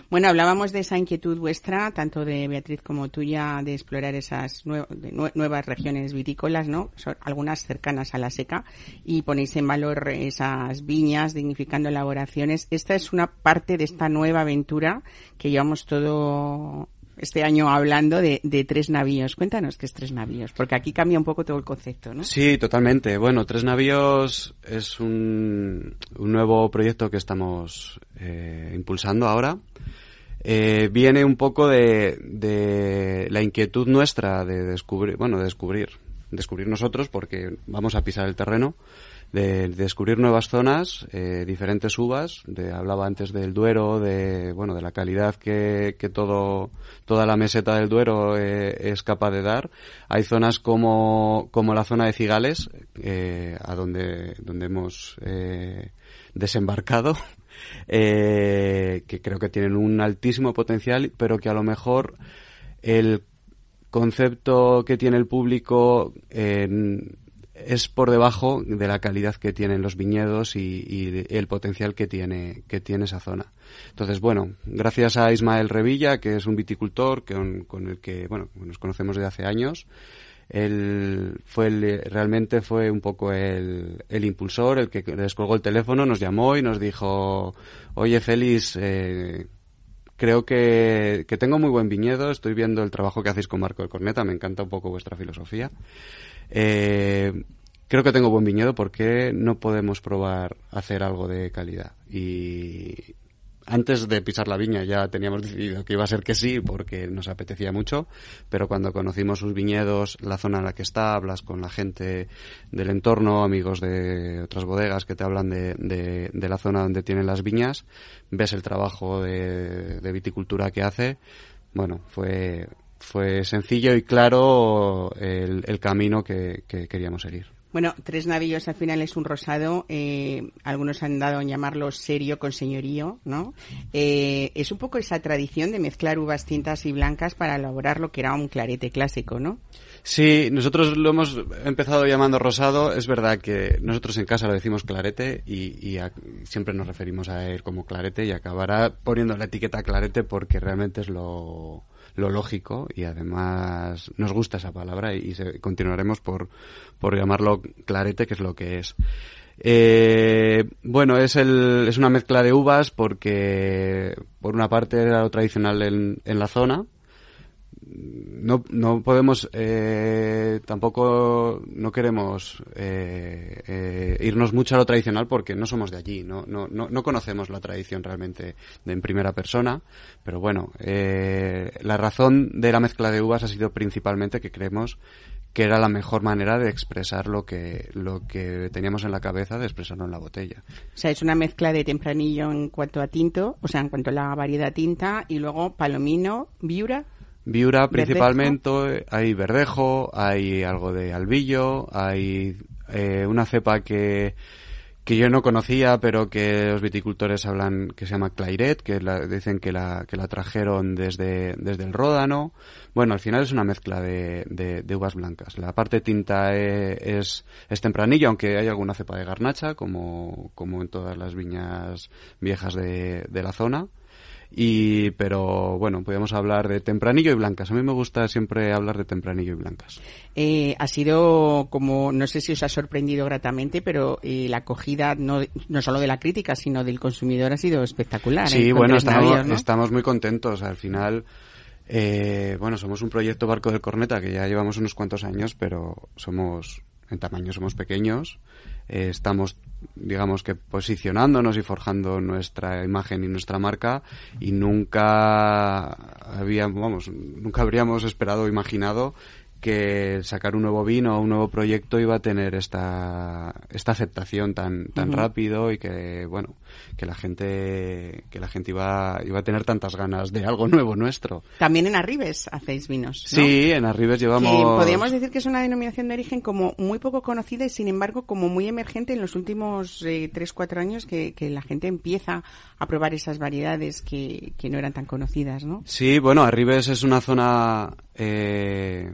Bueno, hablábamos de esa inquietud vuestra, tanto de Beatriz como tuya, de explorar esas nue de nuevas regiones vitícolas, ¿no? Son algunas cercanas a la seca, y ponéis en valor esas viñas, dignificando elaboraciones. Esta es una parte de esta nueva aventura que llevamos todo este año hablando de, tres navíos. Cuéntanos qué es tres navíos, porque aquí cambia un poco todo el concepto, ¿no? Sí, totalmente. Bueno, tres navíos es un, un nuevo proyecto que estamos eh, impulsando ahora. Eh, viene un poco de, de, la inquietud nuestra de descubrir, bueno, de descubrir, descubrir nosotros porque vamos a pisar el terreno de, descubrir nuevas zonas, eh, diferentes uvas. De, hablaba antes del Duero, de bueno, de la calidad que, que todo toda la meseta del Duero eh, es capaz de dar. Hay zonas como como la zona de Cigales, eh, a donde donde hemos desembarcado. Que creo que tienen un altísimo potencial, pero que a lo mejor el concepto que tiene el público en es por debajo de la calidad que tienen los viñedos y, el potencial que tiene, que tiene esa zona. Entonces, bueno, gracias a Ismael Revilla, que es un viticultor con, con el que, bueno, nos conocemos desde hace años, él fue el, realmente fue un poco el, el impulsor, el que descolgó el teléfono, nos llamó y nos dijo, oye Félix, eh, creo que, que tengo muy buen viñedo, estoy viendo el trabajo que hacéis con Marco de Corneta, me encanta un poco vuestra filosofía. Eh, creo que tengo buen viñedo porque no podemos probar hacer algo de calidad. Y antes de pisar la viña ya teníamos decidido que iba a ser que sí porque nos apetecía mucho, pero cuando conocimos sus viñedos, la zona en la que está, hablas con la gente del entorno, amigos de otras bodegas que te hablan de, de, de la zona donde tienen las viñas, ves el trabajo de, de viticultura que hace, bueno, fue fue sencillo y claro el, el camino que, que, queríamos seguir. Bueno, Tres Navíos al final es un rosado, eh, algunos han dado en llamarlo serio con señorío, ¿no? Eh, es un poco esa tradición de mezclar uvas tintas y blancas para elaborar lo que era un clarete clásico, ¿no? Sí, nosotros lo hemos empezado llamando rosado. Es verdad que nosotros en casa lo decimos clarete y, y a, siempre nos referimos a él como clarete y acabará poniendo la etiqueta clarete porque realmente es lo, lo lógico y además nos gusta esa palabra y, continuaremos por, por llamarlo clarete, que es lo que es. Eh, bueno, es, el, es una mezcla de uvas porque, por una parte era lo tradicional en, en la zona, no, no podemos eh, tampoco no queremos eh, eh, irnos mucho a lo tradicional porque no somos de allí no, no, no, no conocemos la tradición realmente de, en primera persona pero bueno la razón de la mezcla de uvas ha sido principalmente que creemos que era la mejor manera de expresar lo que lo que teníamos en la cabeza de expresarlo en la botella. O sea, es una mezcla de tempranillo en cuanto a tinto, o sea, en cuanto a la variedad tinta y luego palomino, viura. Viura principalmente, hay verdejo, hay algo de albillo, hay eh, una cepa que, que yo no conocía, pero que los viticultores hablan que se llama Clairet, que dicen que la, que la trajeron desde, desde el Ródano. Bueno, al final es una mezcla de, de, uvas blancas. La parte tinta eh, es, es tempranillo, aunque hay alguna cepa de garnacha, como, como en todas las viñas viejas de, de la zona. Y, pero bueno, podemos hablar de tempranillo y blancas. A mí me gusta siempre hablar de tempranillo y blancas. Eh, ha sido como, no sé si os ha sorprendido gratamente, pero eh, la acogida no, no solo de la crítica, sino del consumidor ha sido espectacular. Sí, ¿eh? bueno, estamos, estamos muy contentos. Al final, eh, bueno, somos un proyecto Barco del Corneta que ya llevamos unos cuantos años, pero somos, en tamaño somos pequeños. Eh, estamos digamos que posicionándonos y forjando nuestra imagen y nuestra marca y nunca habíamos, vamos, nunca habríamos esperado o imaginado que sacar un nuevo vino o un nuevo proyecto iba a tener esta, esta aceptación tan, tan rápido y que, bueno, que la gente, que la gente iba, iba a tener tantas ganas de algo nuevo nuestro. También en Arribes hacéis vinos. Sí, en Arribes llevamos. podríamos decir que es una denominación de origen como muy poco conocida y sin embargo como muy emergente en los últimos eh, tres, cuatro años que, que la gente empieza a probar esas variedades que, que no eran tan conocidas, ¿no? Sí, bueno, Arribes es una zona, eh,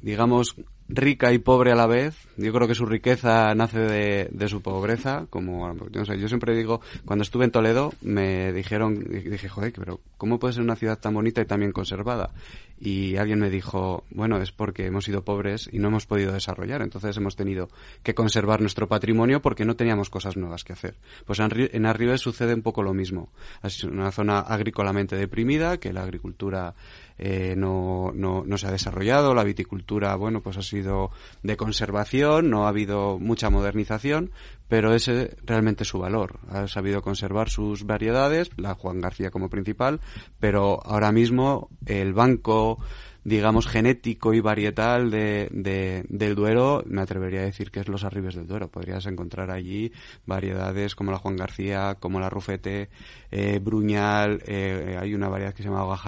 digamos, rica y pobre a la vez. Yo creo que su riqueza nace de, de su pobreza, como yo, sé, yo siempre digo, cuando estuve en Toledo me dijeron, dije, joder, pero ¿cómo puede ser una ciudad tan bonita y tan bien conservada? Y alguien me dijo, bueno, es porque hemos sido pobres y no hemos podido desarrollar, entonces hemos tenido que conservar nuestro patrimonio porque no teníamos cosas nuevas que hacer. Pues en, Arribes sucede un poco lo mismo. Es una zona agrícolamente deprimida, que la agricultura eh, no, no, no, se ha desarrollado, la viticultura, bueno, pues ha sido de conservación, no ha habido mucha modernización, pero ese es realmente su valor. Ha sabido conservar sus variedades, la Juan García como principal, pero ahora mismo el banco digamos, genético y varietal de, de, del Duero, me atrevería a decir que es los arribes del Duero. Podrías encontrar allí variedades como la Juan García, como la Rufete, eh, Bruñal, eh, hay una variedad que se llama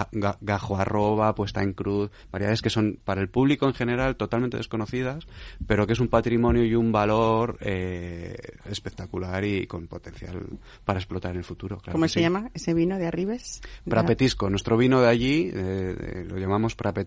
Gajo Arroba, puesta en cruz, variedades que son para el público en general totalmente desconocidas, pero que es un patrimonio y un valor eh, espectacular y con potencial para explotar en el futuro. ¿Cómo se llama ese vino de Arribes? Prapetisco. Nuestro vino de allí lo llamamos Prapetisco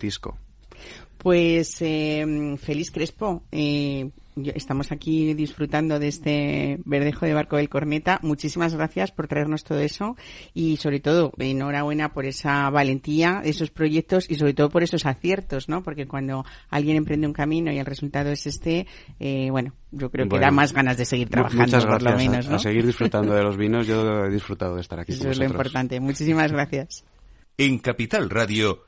pues eh, Feliz Crespo, eh, estamos aquí disfrutando de este verdejo de barco del Corneta. Muchísimas gracias por traernos todo eso y sobre todo enhorabuena por esa valentía, esos proyectos y sobre todo por esos aciertos, ¿no? Porque cuando alguien emprende un camino y el resultado es este, eh, bueno, yo creo que da más ganas de seguir trabajando. Muchas gracias. Por lo menos, a, seguir disfrutando de los vinos. Yo he disfrutado de estar aquí. Eso es lo importante. Muchísimas gracias. En Capital Radio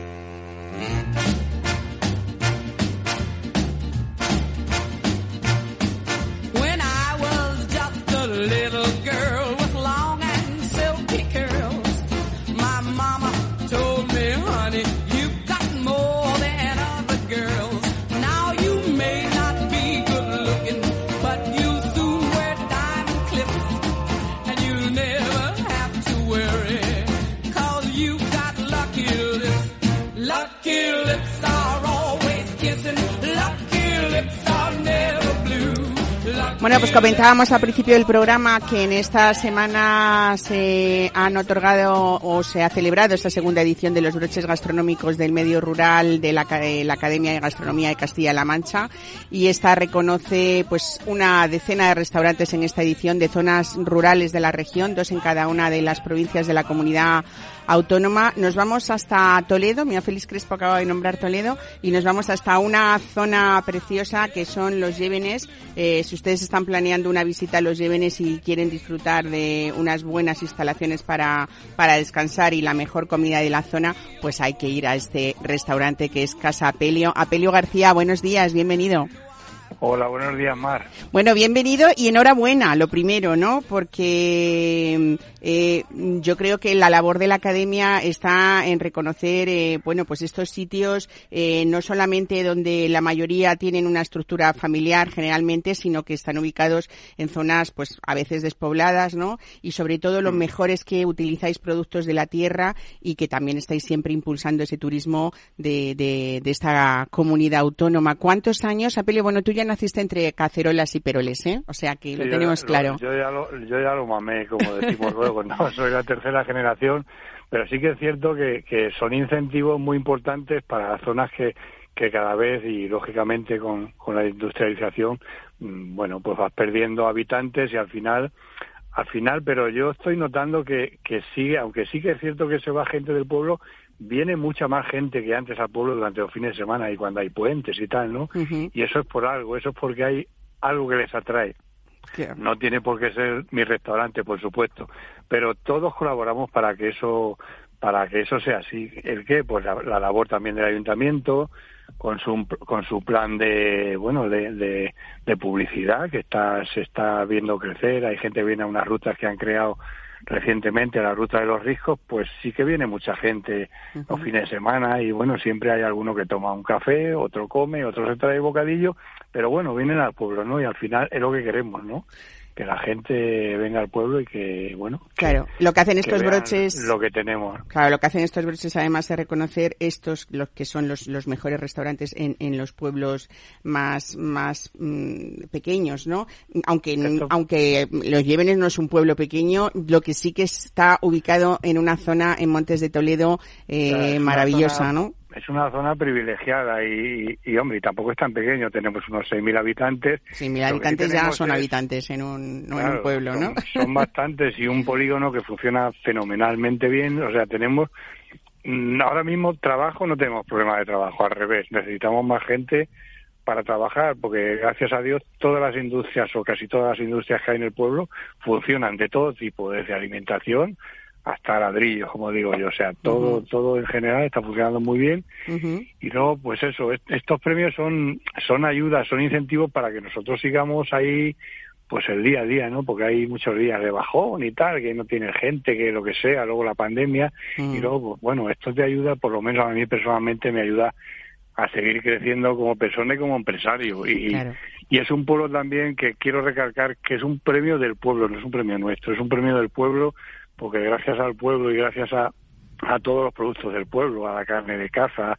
Bueno, pues comentábamos al principio del programa que en esta semana se han otorgado o se ha celebrado esta segunda edición de los broches gastronómicos del medio rural de la, Academia de Gastronomía de Castilla-La Mancha y esta reconoce pues una decena de restaurantes en esta edición de zonas rurales de la región, dos en cada una de las provincias de la comunidad autónoma. Nos vamos hasta Toledo, mi Félix Crespo acaba de nombrar Toledo, y nos vamos hasta una zona preciosa que son los Llévenes. Eh, si ustedes están planeando una visita a los Llévenes y quieren disfrutar de unas buenas instalaciones para, para descansar y la mejor comida de la zona, pues hay que ir a este restaurante que es Casa Apelio. Apelio García, buenos días, bienvenido. Hola, buenos días, Mar. Bueno, bienvenido y enhorabuena, lo primero, ¿no? Porque eh, yo creo que la labor de la academia está en reconocer, eh, bueno, pues estos sitios, eh, no solamente donde la mayoría tienen una estructura familiar generalmente, sino que están ubicados en zonas, pues a veces despobladas, ¿no? Y sobre todo lo Mm. mejor es que utilizáis productos de la tierra y que también estáis siempre impulsando ese turismo de, de, de esta comunidad autónoma. ¿Cuántos años, Apelio? Bueno, tú ya naciste entre cacerolas y peroles, ¿eh? O sea que lo Sí, tenemos claro. Yo ya lo, yo ya lo mamé, como decimos luego, no soy la tercera generación, pero sí que es cierto que, que son incentivos muy importantes para las zonas que, que cada vez y lógicamente con, con la industrialización, mm, bueno, pues vas perdiendo habitantes y al final al final, pero yo estoy notando que, que sigue, aunque sí que es cierto que se va gente del pueblo, viene mucha más gente que antes al pueblo durante los fines de semana y cuando hay puentes y tal, ¿no? Y eso es por algo, eso es porque hay algo que les atrae. No tiene por qué ser mi restaurante, por supuesto, pero todos colaboramos para que eso para que eso sea así. ¿El qué? Pues la, la labor también del ayuntamiento con su con su plan de bueno de, de, de publicidad que está se está viendo crecer. Hay gente que viene a unas rutas que han creado recientemente la ruta de los riscos, pues sí que viene mucha gente los fines de semana y bueno, siempre hay alguno que toma un café, otro come, otro se trae bocadillo, pero bueno, vienen al pueblo, ¿no? Y al final es lo que queremos, ¿no? Que la gente venga al pueblo y que, bueno, que- Claro, lo que hacen estos broches... lo que tenemos. Claro, lo que hacen estos broches además es reconocer estos, los que son los, los mejores restaurantes en, en los pueblos más, más mm, pequeños, ¿no? Aunque, Esto- aunque los Llévenes no es un pueblo pequeño, lo que sí que está ubicado en una zona en Montes de Toledo eh, maravillosa, zona- ¿no? Es una zona privilegiada y, y, hombre, y tampoco es tan pequeño, tenemos unos 6.000 habitantes. Sí, mil Lo que sí habitantes ya son es- habitantes en un, no en un pueblo, son, ¿no? Son bastantes y un polígono que funciona fenomenalmente bien. O sea, tenemos mm, ahora mismo trabajo, no tenemos problema de trabajo, al revés. Necesitamos más gente para trabajar, porque gracias a Dios todas las industrias o casi todas las industrias que hay en el pueblo funcionan de todo tipo, desde alimentación hasta ladrillos, como digo yo. O sea, todo, todo en general está funcionando muy bien. Y luego, pues eso, est- estos premios son, son ayudas, son incentivos para que nosotros sigamos ahí, pues el día a día, ¿no? Porque hay muchos días de bajón y tal, que no tiene gente, que lo que sea, luego la pandemia, Mm. y luego, pues, bueno, esto te ayuda, por lo menos a mí personalmente me ayuda a seguir creciendo como persona y como empresario. Y, Claro. y es un pueblo también que quiero recalcar que es un premio del pueblo, no es un premio nuestro, es un premio del pueblo, porque gracias al pueblo y gracias a, a todos los productos del pueblo, a la carne de caza,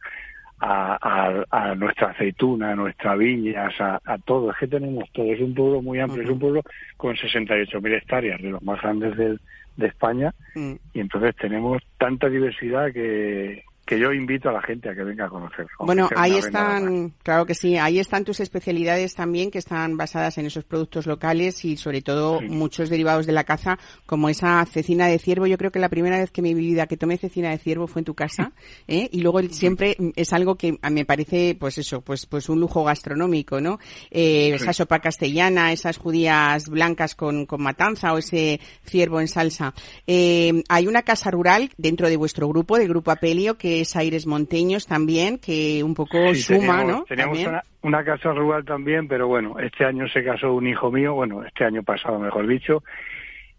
a, a- a nuestra aceituna, a nuestras viñas, a, a todo. Es que tenemos todo. Es un pueblo muy amplio, es un pueblo con 68.000 hectáreas, de los más grandes del- de España, Mm. y entonces tenemos tanta diversidad que, que yo invito a la gente a que venga a conocer. Bueno, ahí están, claro que sí, ahí están tus especialidades también que están basadas en esos productos locales y sobre todo Sí. muchos derivados de la caza, como esa cecina de ciervo. Yo creo que la primera vez que en mi vida que tomé cecina de ciervo fue en tu casa, ¿eh? Y luego siempre es algo que me parece, pues eso, pues, pues un lujo gastronómico, ¿no? Eh, Esa sopa castellana, esas judías blancas con, con matanza o ese ciervo en salsa. Eh, hay una casa rural dentro de vuestro grupo, del grupo Apelio, que es Aires Monteños también, que un poco Sí, suma, teníamos, ¿no? Teníamos También. una, una casa rural también, pero bueno, este año se casó un hijo mío, bueno, este año pasado, mejor dicho,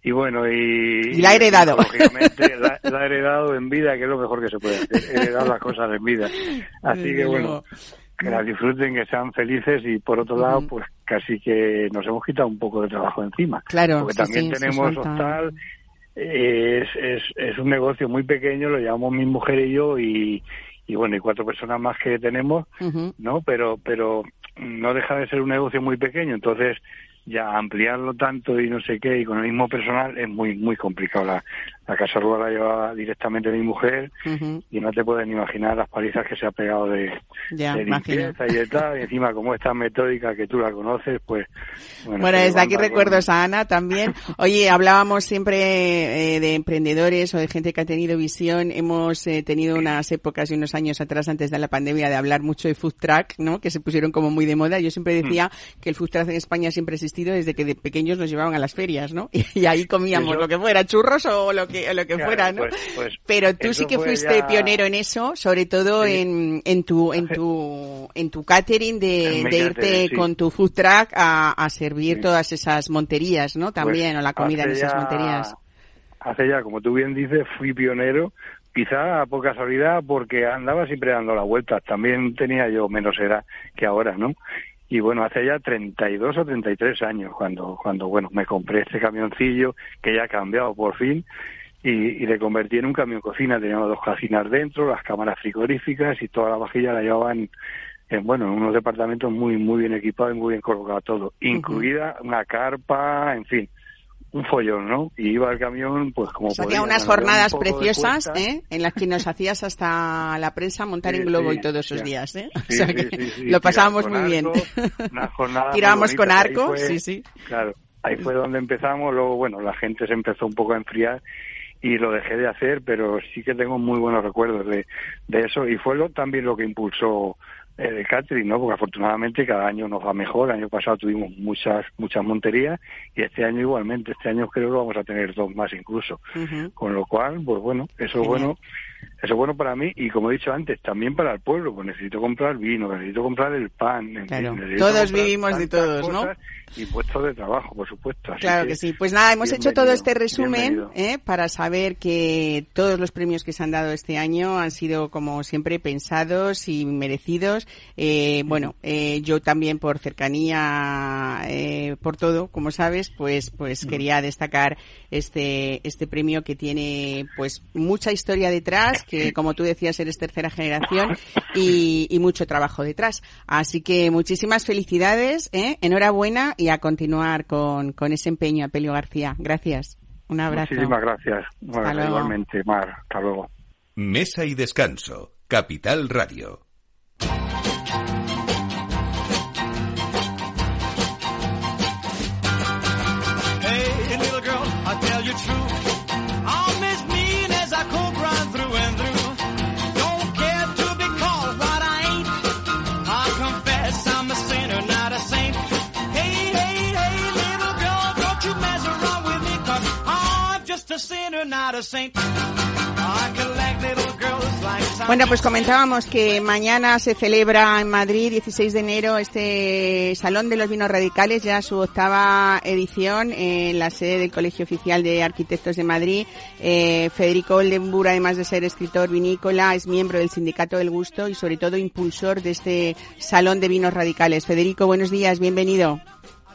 y bueno, y... Y la ha heredado. Lógicamente, la, la ha heredado en vida, que es lo mejor que se puede hacer, heredar las cosas en vida. Así que bueno, que las disfruten, que sean felices y por otro lado, pues casi que nos hemos quitado un poco de trabajo encima. Claro, Porque sí, también sí, tenemos hostal, es, es, es un negocio muy pequeño, lo llevamos mi mujer y yo y, y bueno, y cuatro personas más que tenemos. ¿no? Pero, pero no deja de ser un negocio muy pequeño, entonces ya ampliarlo tanto y no sé qué y con el mismo personal es muy muy complicado la, La Casa Rural la llevaba directamente mi mujer y no te puedes ni imaginar las palizas que se ha pegado de, limpieza y de tal. Y encima, como esta metódica que tú la conoces, pues... Bueno, desde aquí recuerdos a Ana también. Oye, hablábamos siempre eh, de emprendedores o de gente que ha tenido visión. Hemos eh, tenido unas épocas y unos años atrás, antes de la pandemia, de hablar mucho de food truck, ¿no? Que se pusieron como muy de moda. Yo siempre decía mm. que el food truck en España siempre ha existido desde que de pequeños nos llevaban a las ferias, ¿no? Y, ahí comíamos lo que fuera, churros o lo que, lo que fuera, ¿no? Pues, pues, Pero tú sí que fuiste pionero en eso, sobre todo en, en tu, en tu, en tu catering de, irte con tu food truck a, servir todas esas monterías, ¿no? Pues También, o la comida en esas monterías. Hace ya, como tú bien dices, fui pionero quizá a poca salida porque andaba siempre dando la vuelta. También tenía yo menos edad que ahora, ¿no? Y bueno, hace ya 32 o 33 años cuando, cuando bueno, me compré este camioncillo que ya ha cambiado por fin y, y le convertí en un camión cocina. Teníamos dos cocinas dentro, las cámaras frigoríficas y toda la vajilla la llevaban en, bueno, en unos departamentos muy, muy bien equipados y muy bien colocados todo, incluida una carpa, en fin un follón, ¿no? Y iba al camión, pues como o Había unas jornadas preciosas, ¿eh? En las que nos hacías hasta la prensa montar en globo y todos esos días, ¿eh? o sea que lo pasábamos muy bien. Tirábamos con arco, sí, sí. Claro, ahí fue donde empezamos, luego, bueno, la gente se empezó un poco a enfriar y lo dejé de hacer, pero sí que tengo muy buenos recuerdos de, de eso y fue lo, también lo que impulsó eh, de catering, ¿no? Porque afortunadamente cada año nos va mejor. El año pasado tuvimos muchas muchas monterías y este año igualmente. Este año creo que vamos a tener dos más incluso. Con lo cual, pues bueno, eso es bueno eso es bueno para mí y como he dicho antes, también para el pueblo, pues necesito comprar vino, necesito comprar el pan. todos vivimos de todos, ¿no? Y puestos de trabajo, por supuesto. claro que, sí. Pues nada, hemos hecho todo este resumen ¿eh? para saber que todos los premios que se han dado este año han sido, como siempre, pensados y merecidos. Eh, bueno, eh, yo también por cercanía, eh, por todo, como sabes, pues, pues quería destacar este, este premio que tiene, pues, mucha historia detrás que como tú decías eres tercera generación y, mucho trabajo detrás. Así que muchísimas felicidades, ¿eh? enhorabuena y a continuar con, con ese empeño, Apelio García. Gracias. Un abrazo. Muchísimas gracias. igualmente, Mar. Hasta luego. Mesa y descanso. Capital Radio. Bueno, pues comentábamos que mañana se celebra en Madrid, 16 de enero, este Salón de los Vinos Radicales, ya su octava edición en la sede del Colegio Oficial de Arquitectos de Madrid. Eh, Federico Oldenburg, además de ser escritor vinícola, es miembro del Sindicato del Gusto y sobre todo impulsor de este Salón de Vinos Radicales. Federico, buenos días, bienvenido.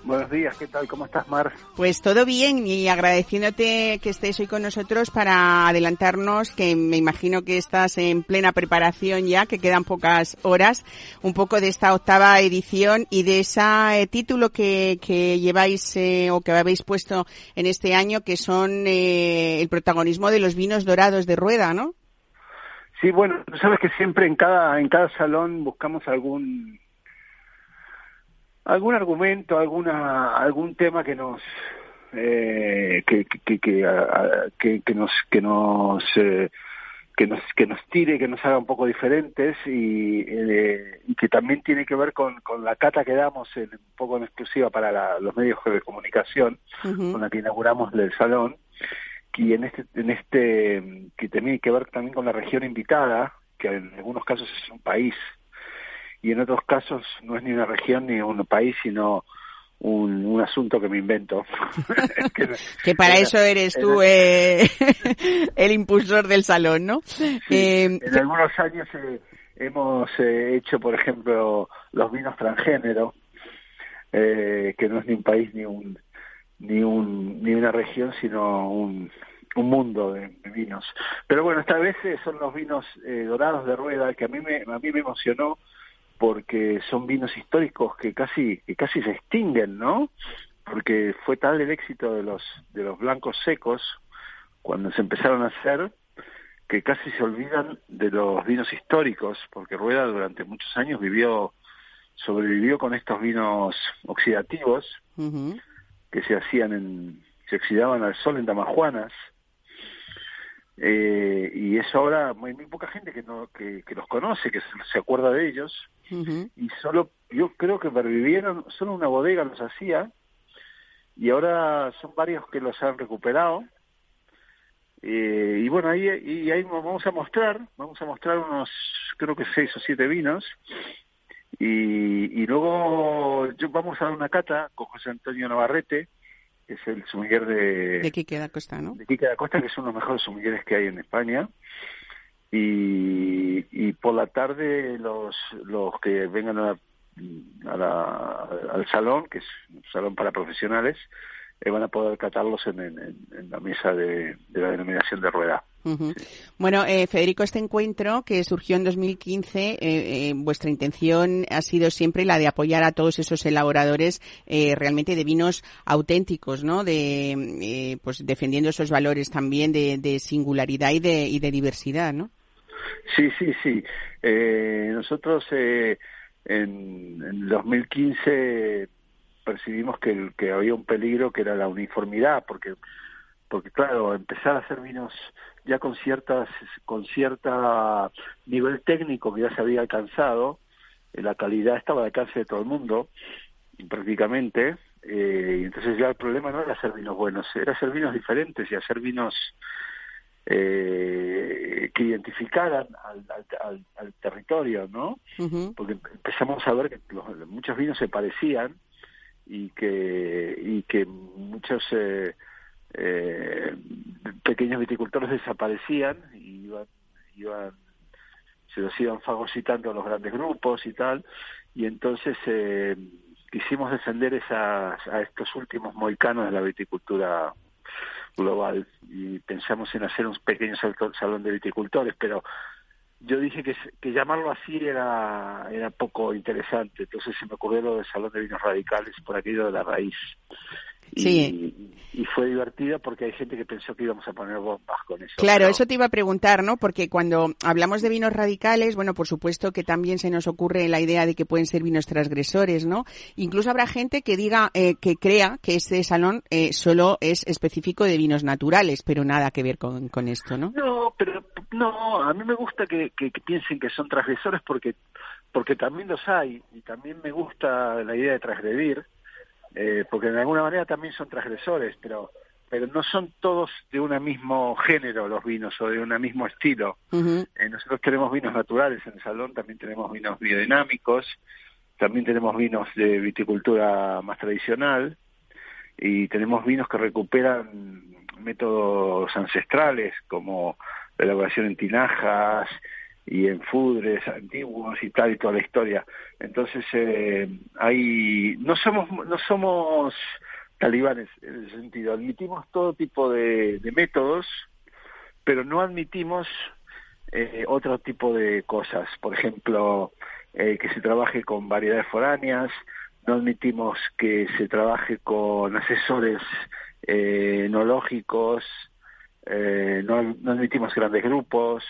Buenos días, ¿qué tal? ¿Cómo estás, Mar? Pues todo bien y agradeciéndote que estés hoy con nosotros para adelantarnos, que me imagino que estás en plena preparación ya, que quedan pocas horas, un poco de esta octava edición y de ese eh, título que, que lleváis eh, o que habéis puesto en este año, que son eh, el protagonismo de los vinos dorados de rueda, ¿no? Sí, bueno, sabes que siempre en cada, en cada salón buscamos algún algún argumento, alguna algún tema que nos eh, que, que, que, que, nos que nos eh, que nos que nos tire, que nos haga un poco diferentes y, eh, y que también tiene que ver con, con la cata que damos en, un poco en exclusiva para los medios de comunicación con la que inauguramos el salón y en este en este que tiene que ver también con la región invitada que en algunos casos es un país y en otros casos no es ni una región ni un país, sino un, un asunto que me invento. que, para eso eres tú eh, el impulsor del salón, ¿no? Eh, en algunos años eh, hemos hecho, por ejemplo, los vinos transgénero, que no es ni un país ni un ni un ni una región, sino un, un mundo de, vinos. Pero bueno, esta vez son los vinos dorados de rueda que a mí me a mí me emocionó porque son vinos históricos que casi que casi se extinguen, ¿no? Porque fue tal el éxito de los de los blancos secos cuando se empezaron a hacer, que casi se olvidan de los vinos históricos, porque Rueda durante muchos años vivió, sobrevivió con estos vinos oxidativos que se hacían en, se oxidaban al sol en Damajuanas, eh, y es ahora muy, muy poca gente que, no, que, los conoce, que se, acuerda de ellos, y solo, yo creo que pervivieron, solo una bodega los hacía, y ahora son varios que los han recuperado, eh, y bueno, ahí, y ahí vamos a mostrar, vamos a mostrar unos, creo que seis o siete vinos, y, y luego yo, vamos a dar una cata con José Antonio Navarrete, es el sumiller de... De Quique da Costa, ¿no? De Quique da Costa, que es uno de los mejores sumilleres que hay en España. Y, y por la tarde los, los que vengan a, al salón, que es un salón para profesionales, eh, van a poder catarlos en, en, la mesa de, de, la denominación de rueda. Bueno, eh, Federico, este encuentro que surgió en 2015, eh, eh, vuestra intención ha sido siempre la de apoyar a todos esos elaboradores eh, realmente de vinos auténticos, ¿no? De, pues defendiendo esos valores también de, singularidad y de, y de diversidad, ¿no? Sí, sí, sí. nosotros en, en 2015 percibimos que, que había un peligro que era la uniformidad, porque porque claro, empezar a hacer vinos ya con ciertas con cierta nivel técnico que ya se había alcanzado, eh, la calidad estaba al alcance de todo el mundo prácticamente, eh, y entonces ya el problema no era hacer vinos buenos, era hacer vinos diferentes y hacer vinos eh, que identificaran al, al, al, territorio, ¿no? Porque empezamos a ver que muchos vinos se parecían y que y que muchos eh, eh, pequeños viticultores desaparecían y iban, se los iban fagocitando los grandes grupos y tal y entonces eh, quisimos defender esas, a estos últimos moicanos de la viticultura global y pensamos en hacer un pequeño salón de viticultores pero yo dije que, que llamarlo así era, era poco interesante, entonces se me ocurrió lo del Salón de Vinos Radicales por aquello de la raíz. Sí. Y, fue divertida porque hay gente que pensó que íbamos a poner bombas con eso. Claro, eso te iba a preguntar, ¿no? Porque cuando hablamos de vinos radicales, bueno, por supuesto que también se nos ocurre la idea de que pueden ser vinos transgresores, ¿no? Incluso habrá gente que diga, eh, que crea que este salón eh, solo es específico de vinos naturales, pero nada que ver con, con esto, ¿no? No, pero no, a mí me gusta que, que, que piensen que son transgresores porque porque también los hay y también me gusta la idea de transgredir eh, porque de alguna manera también son transgresores, pero pero no son todos de un mismo género los vinos o de un mismo estilo. Eh, nosotros tenemos vinos naturales en el salón, también tenemos vinos biodinámicos, también tenemos vinos de viticultura más tradicional y tenemos vinos que recuperan métodos ancestrales como la elaboración en tinajas, y en fudres antiguos y tal y toda la historia. Entonces eh, hay no somos no somos talibanes en ese sentido. Admitimos todo tipo de, métodos, pero no admitimos eh, otro tipo de cosas. Por ejemplo, eh, que se trabaje con variedades foráneas. No admitimos que se trabaje con asesores eh, enológicos. Eh, no, no admitimos grandes grupos.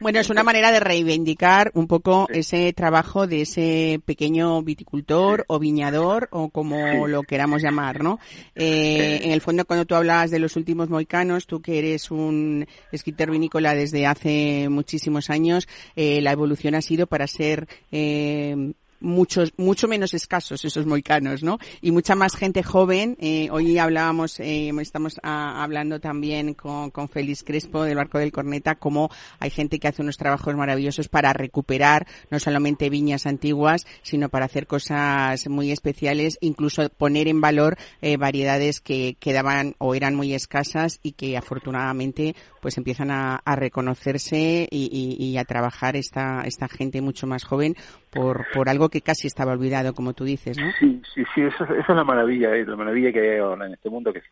Bueno, es una manera de reivindicar un poco ese trabajo de ese pequeño viticultor o viñador o como lo queramos llamar, ¿no? Eh, en el fondo, cuando tú hablabas de los últimos moicanos, tú que eres un escritor vinícola desde hace muchísimos años, eh, la evolución ha sido para ser eh, muchos, mucho menos escasos esos moicanos, ¿no? Y mucha más gente joven. Eh, hoy hablábamos, eh, estamos ah, hablando también con, con Félix Crespo del Barco del Corneta, como hay gente que hace unos trabajos maravillosos para recuperar no solamente viñas antiguas, sino para hacer cosas muy especiales, incluso poner en valor eh, variedades que quedaban o eran muy escasas y que afortunadamente pues empiezan a, a reconocerse y, y, y, a trabajar esta, esta gente mucho más joven por, por algo que casi estaba olvidado, como tú dices, ¿no? Sí, sí, sí, eso, es la maravilla, eh, la maravilla que hay ahora en este mundo, que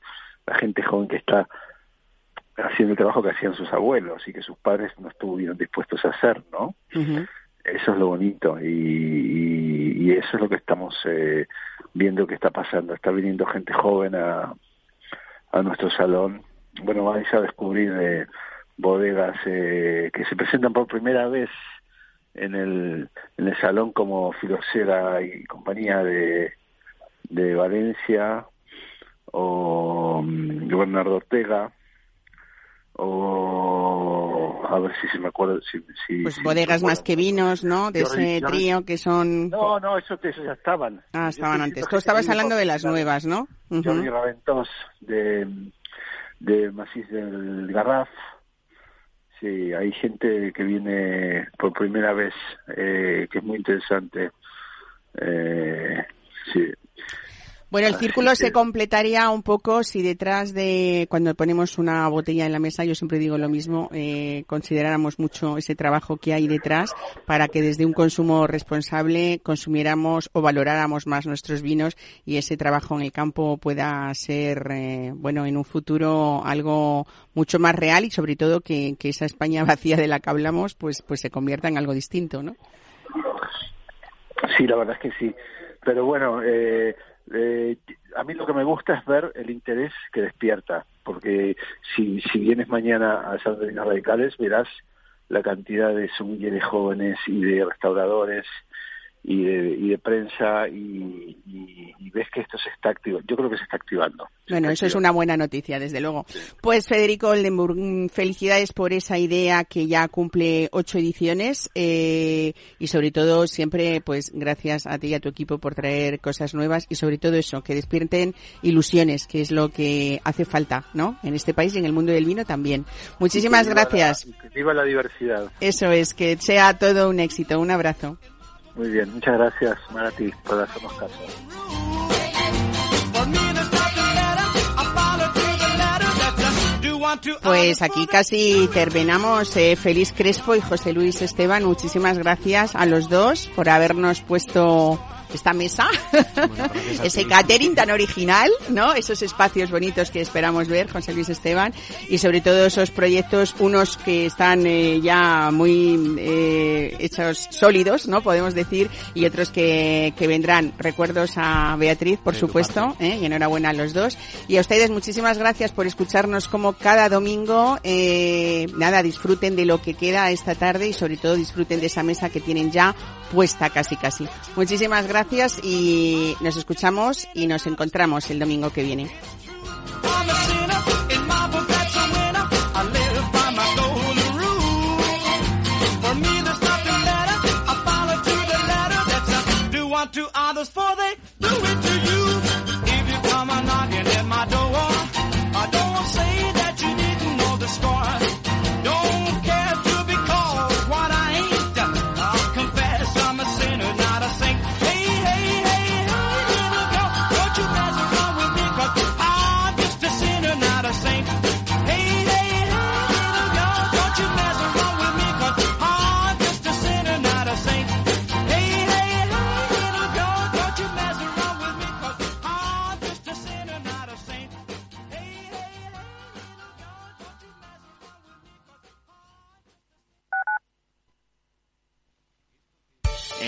la gente joven que está haciendo el trabajo que hacían sus abuelos y que sus padres no estuvieron dispuestos a hacer, ¿no? Eso es lo bonito y, y, eso es lo que estamos eh, viendo que está pasando. Está viniendo gente joven a, a nuestro salón bueno, vais a descubrir eh, bodegas eh, que se presentan por primera vez en el, en el salón como Filosera y compañía de, de Valencia o um, Bernardo Ortega o a ver si se me acuerdo si, si pues bodegas más que vinos no de ese trío que son no no eso, ya estaban. Ah estaban antes. tú estabas hablando de las nuevas no Jordi Raventós de de Masís del Garraf sí hay gente que viene por primera vez eh, que es muy interesante. Eh, sí bueno, el círculo se completaría un poco si detrás de cuando ponemos una botella en la mesa, yo siempre digo lo mismo, eh, consideráramos mucho ese trabajo que hay detrás para que desde un consumo responsable consumiéramos o valoráramos más nuestros vinos y ese trabajo en el campo pueda ser, eh, bueno, en un futuro algo mucho más real y sobre todo que, que esa España vacía de la que hablamos, pues, pues se convierta en algo distinto, ¿no? Sí, la verdad es que sí. Pero bueno, eh, eh, a mí lo que me gusta es ver el interés que despierta, porque si, si vienes mañana a San Radicales verás la cantidad de sumilleres jóvenes y de restauradores y de, y de prensa y, ves que esto se está activando. Yo creo que se está activando. bueno, eso es una buena noticia, desde luego. Pues Federico Oldenburg, mm, felicidades por esa idea que ya cumple ocho ediciones eh, y sobre todo siempre, pues gracias a ti y a tu equipo por traer cosas nuevas y sobre todo eso, que despierten ilusiones, que es lo que hace falta, ¿no? En este país y en el mundo del vino también. Muchísimas gracias. viva la diversidad. Eso es, que sea todo un éxito. Un abrazo. Muy bien, muchas gracias, Marati, por hacernos caso. Pues aquí casi terminamos. Eh, Feliz Crespo y José Luis Esteban, muchísimas gracias a los dos por habernos puesto esta mesa, ese catering tan original, ¿no? Esos espacios bonitos que esperamos ver, José Luis Esteban, y sobre todo esos proyectos, unos que están eh, ya muy eh, hechos sólidos, ¿no? Podemos decir, y otros que, que vendrán. Recuerdos a Beatriz, por supuesto, ¿eh? y enhorabuena a los dos. Y a ustedes muchísimas gracias por escucharnos como cada domingo. Eh, nada, disfruten de lo que queda esta tarde y sobre todo disfruten de esa mesa que tienen ya puesta casi casi. Muchísimas gracias y nos escuchamos y nos encontramos el domingo que viene.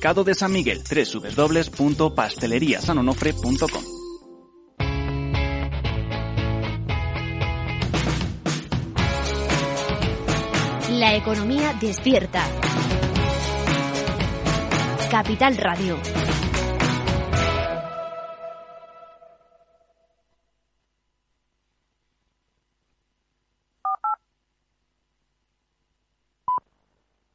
mercado de San Miguel, www.pasteleriasanonofre.com. La economía despierta. Capital Radio.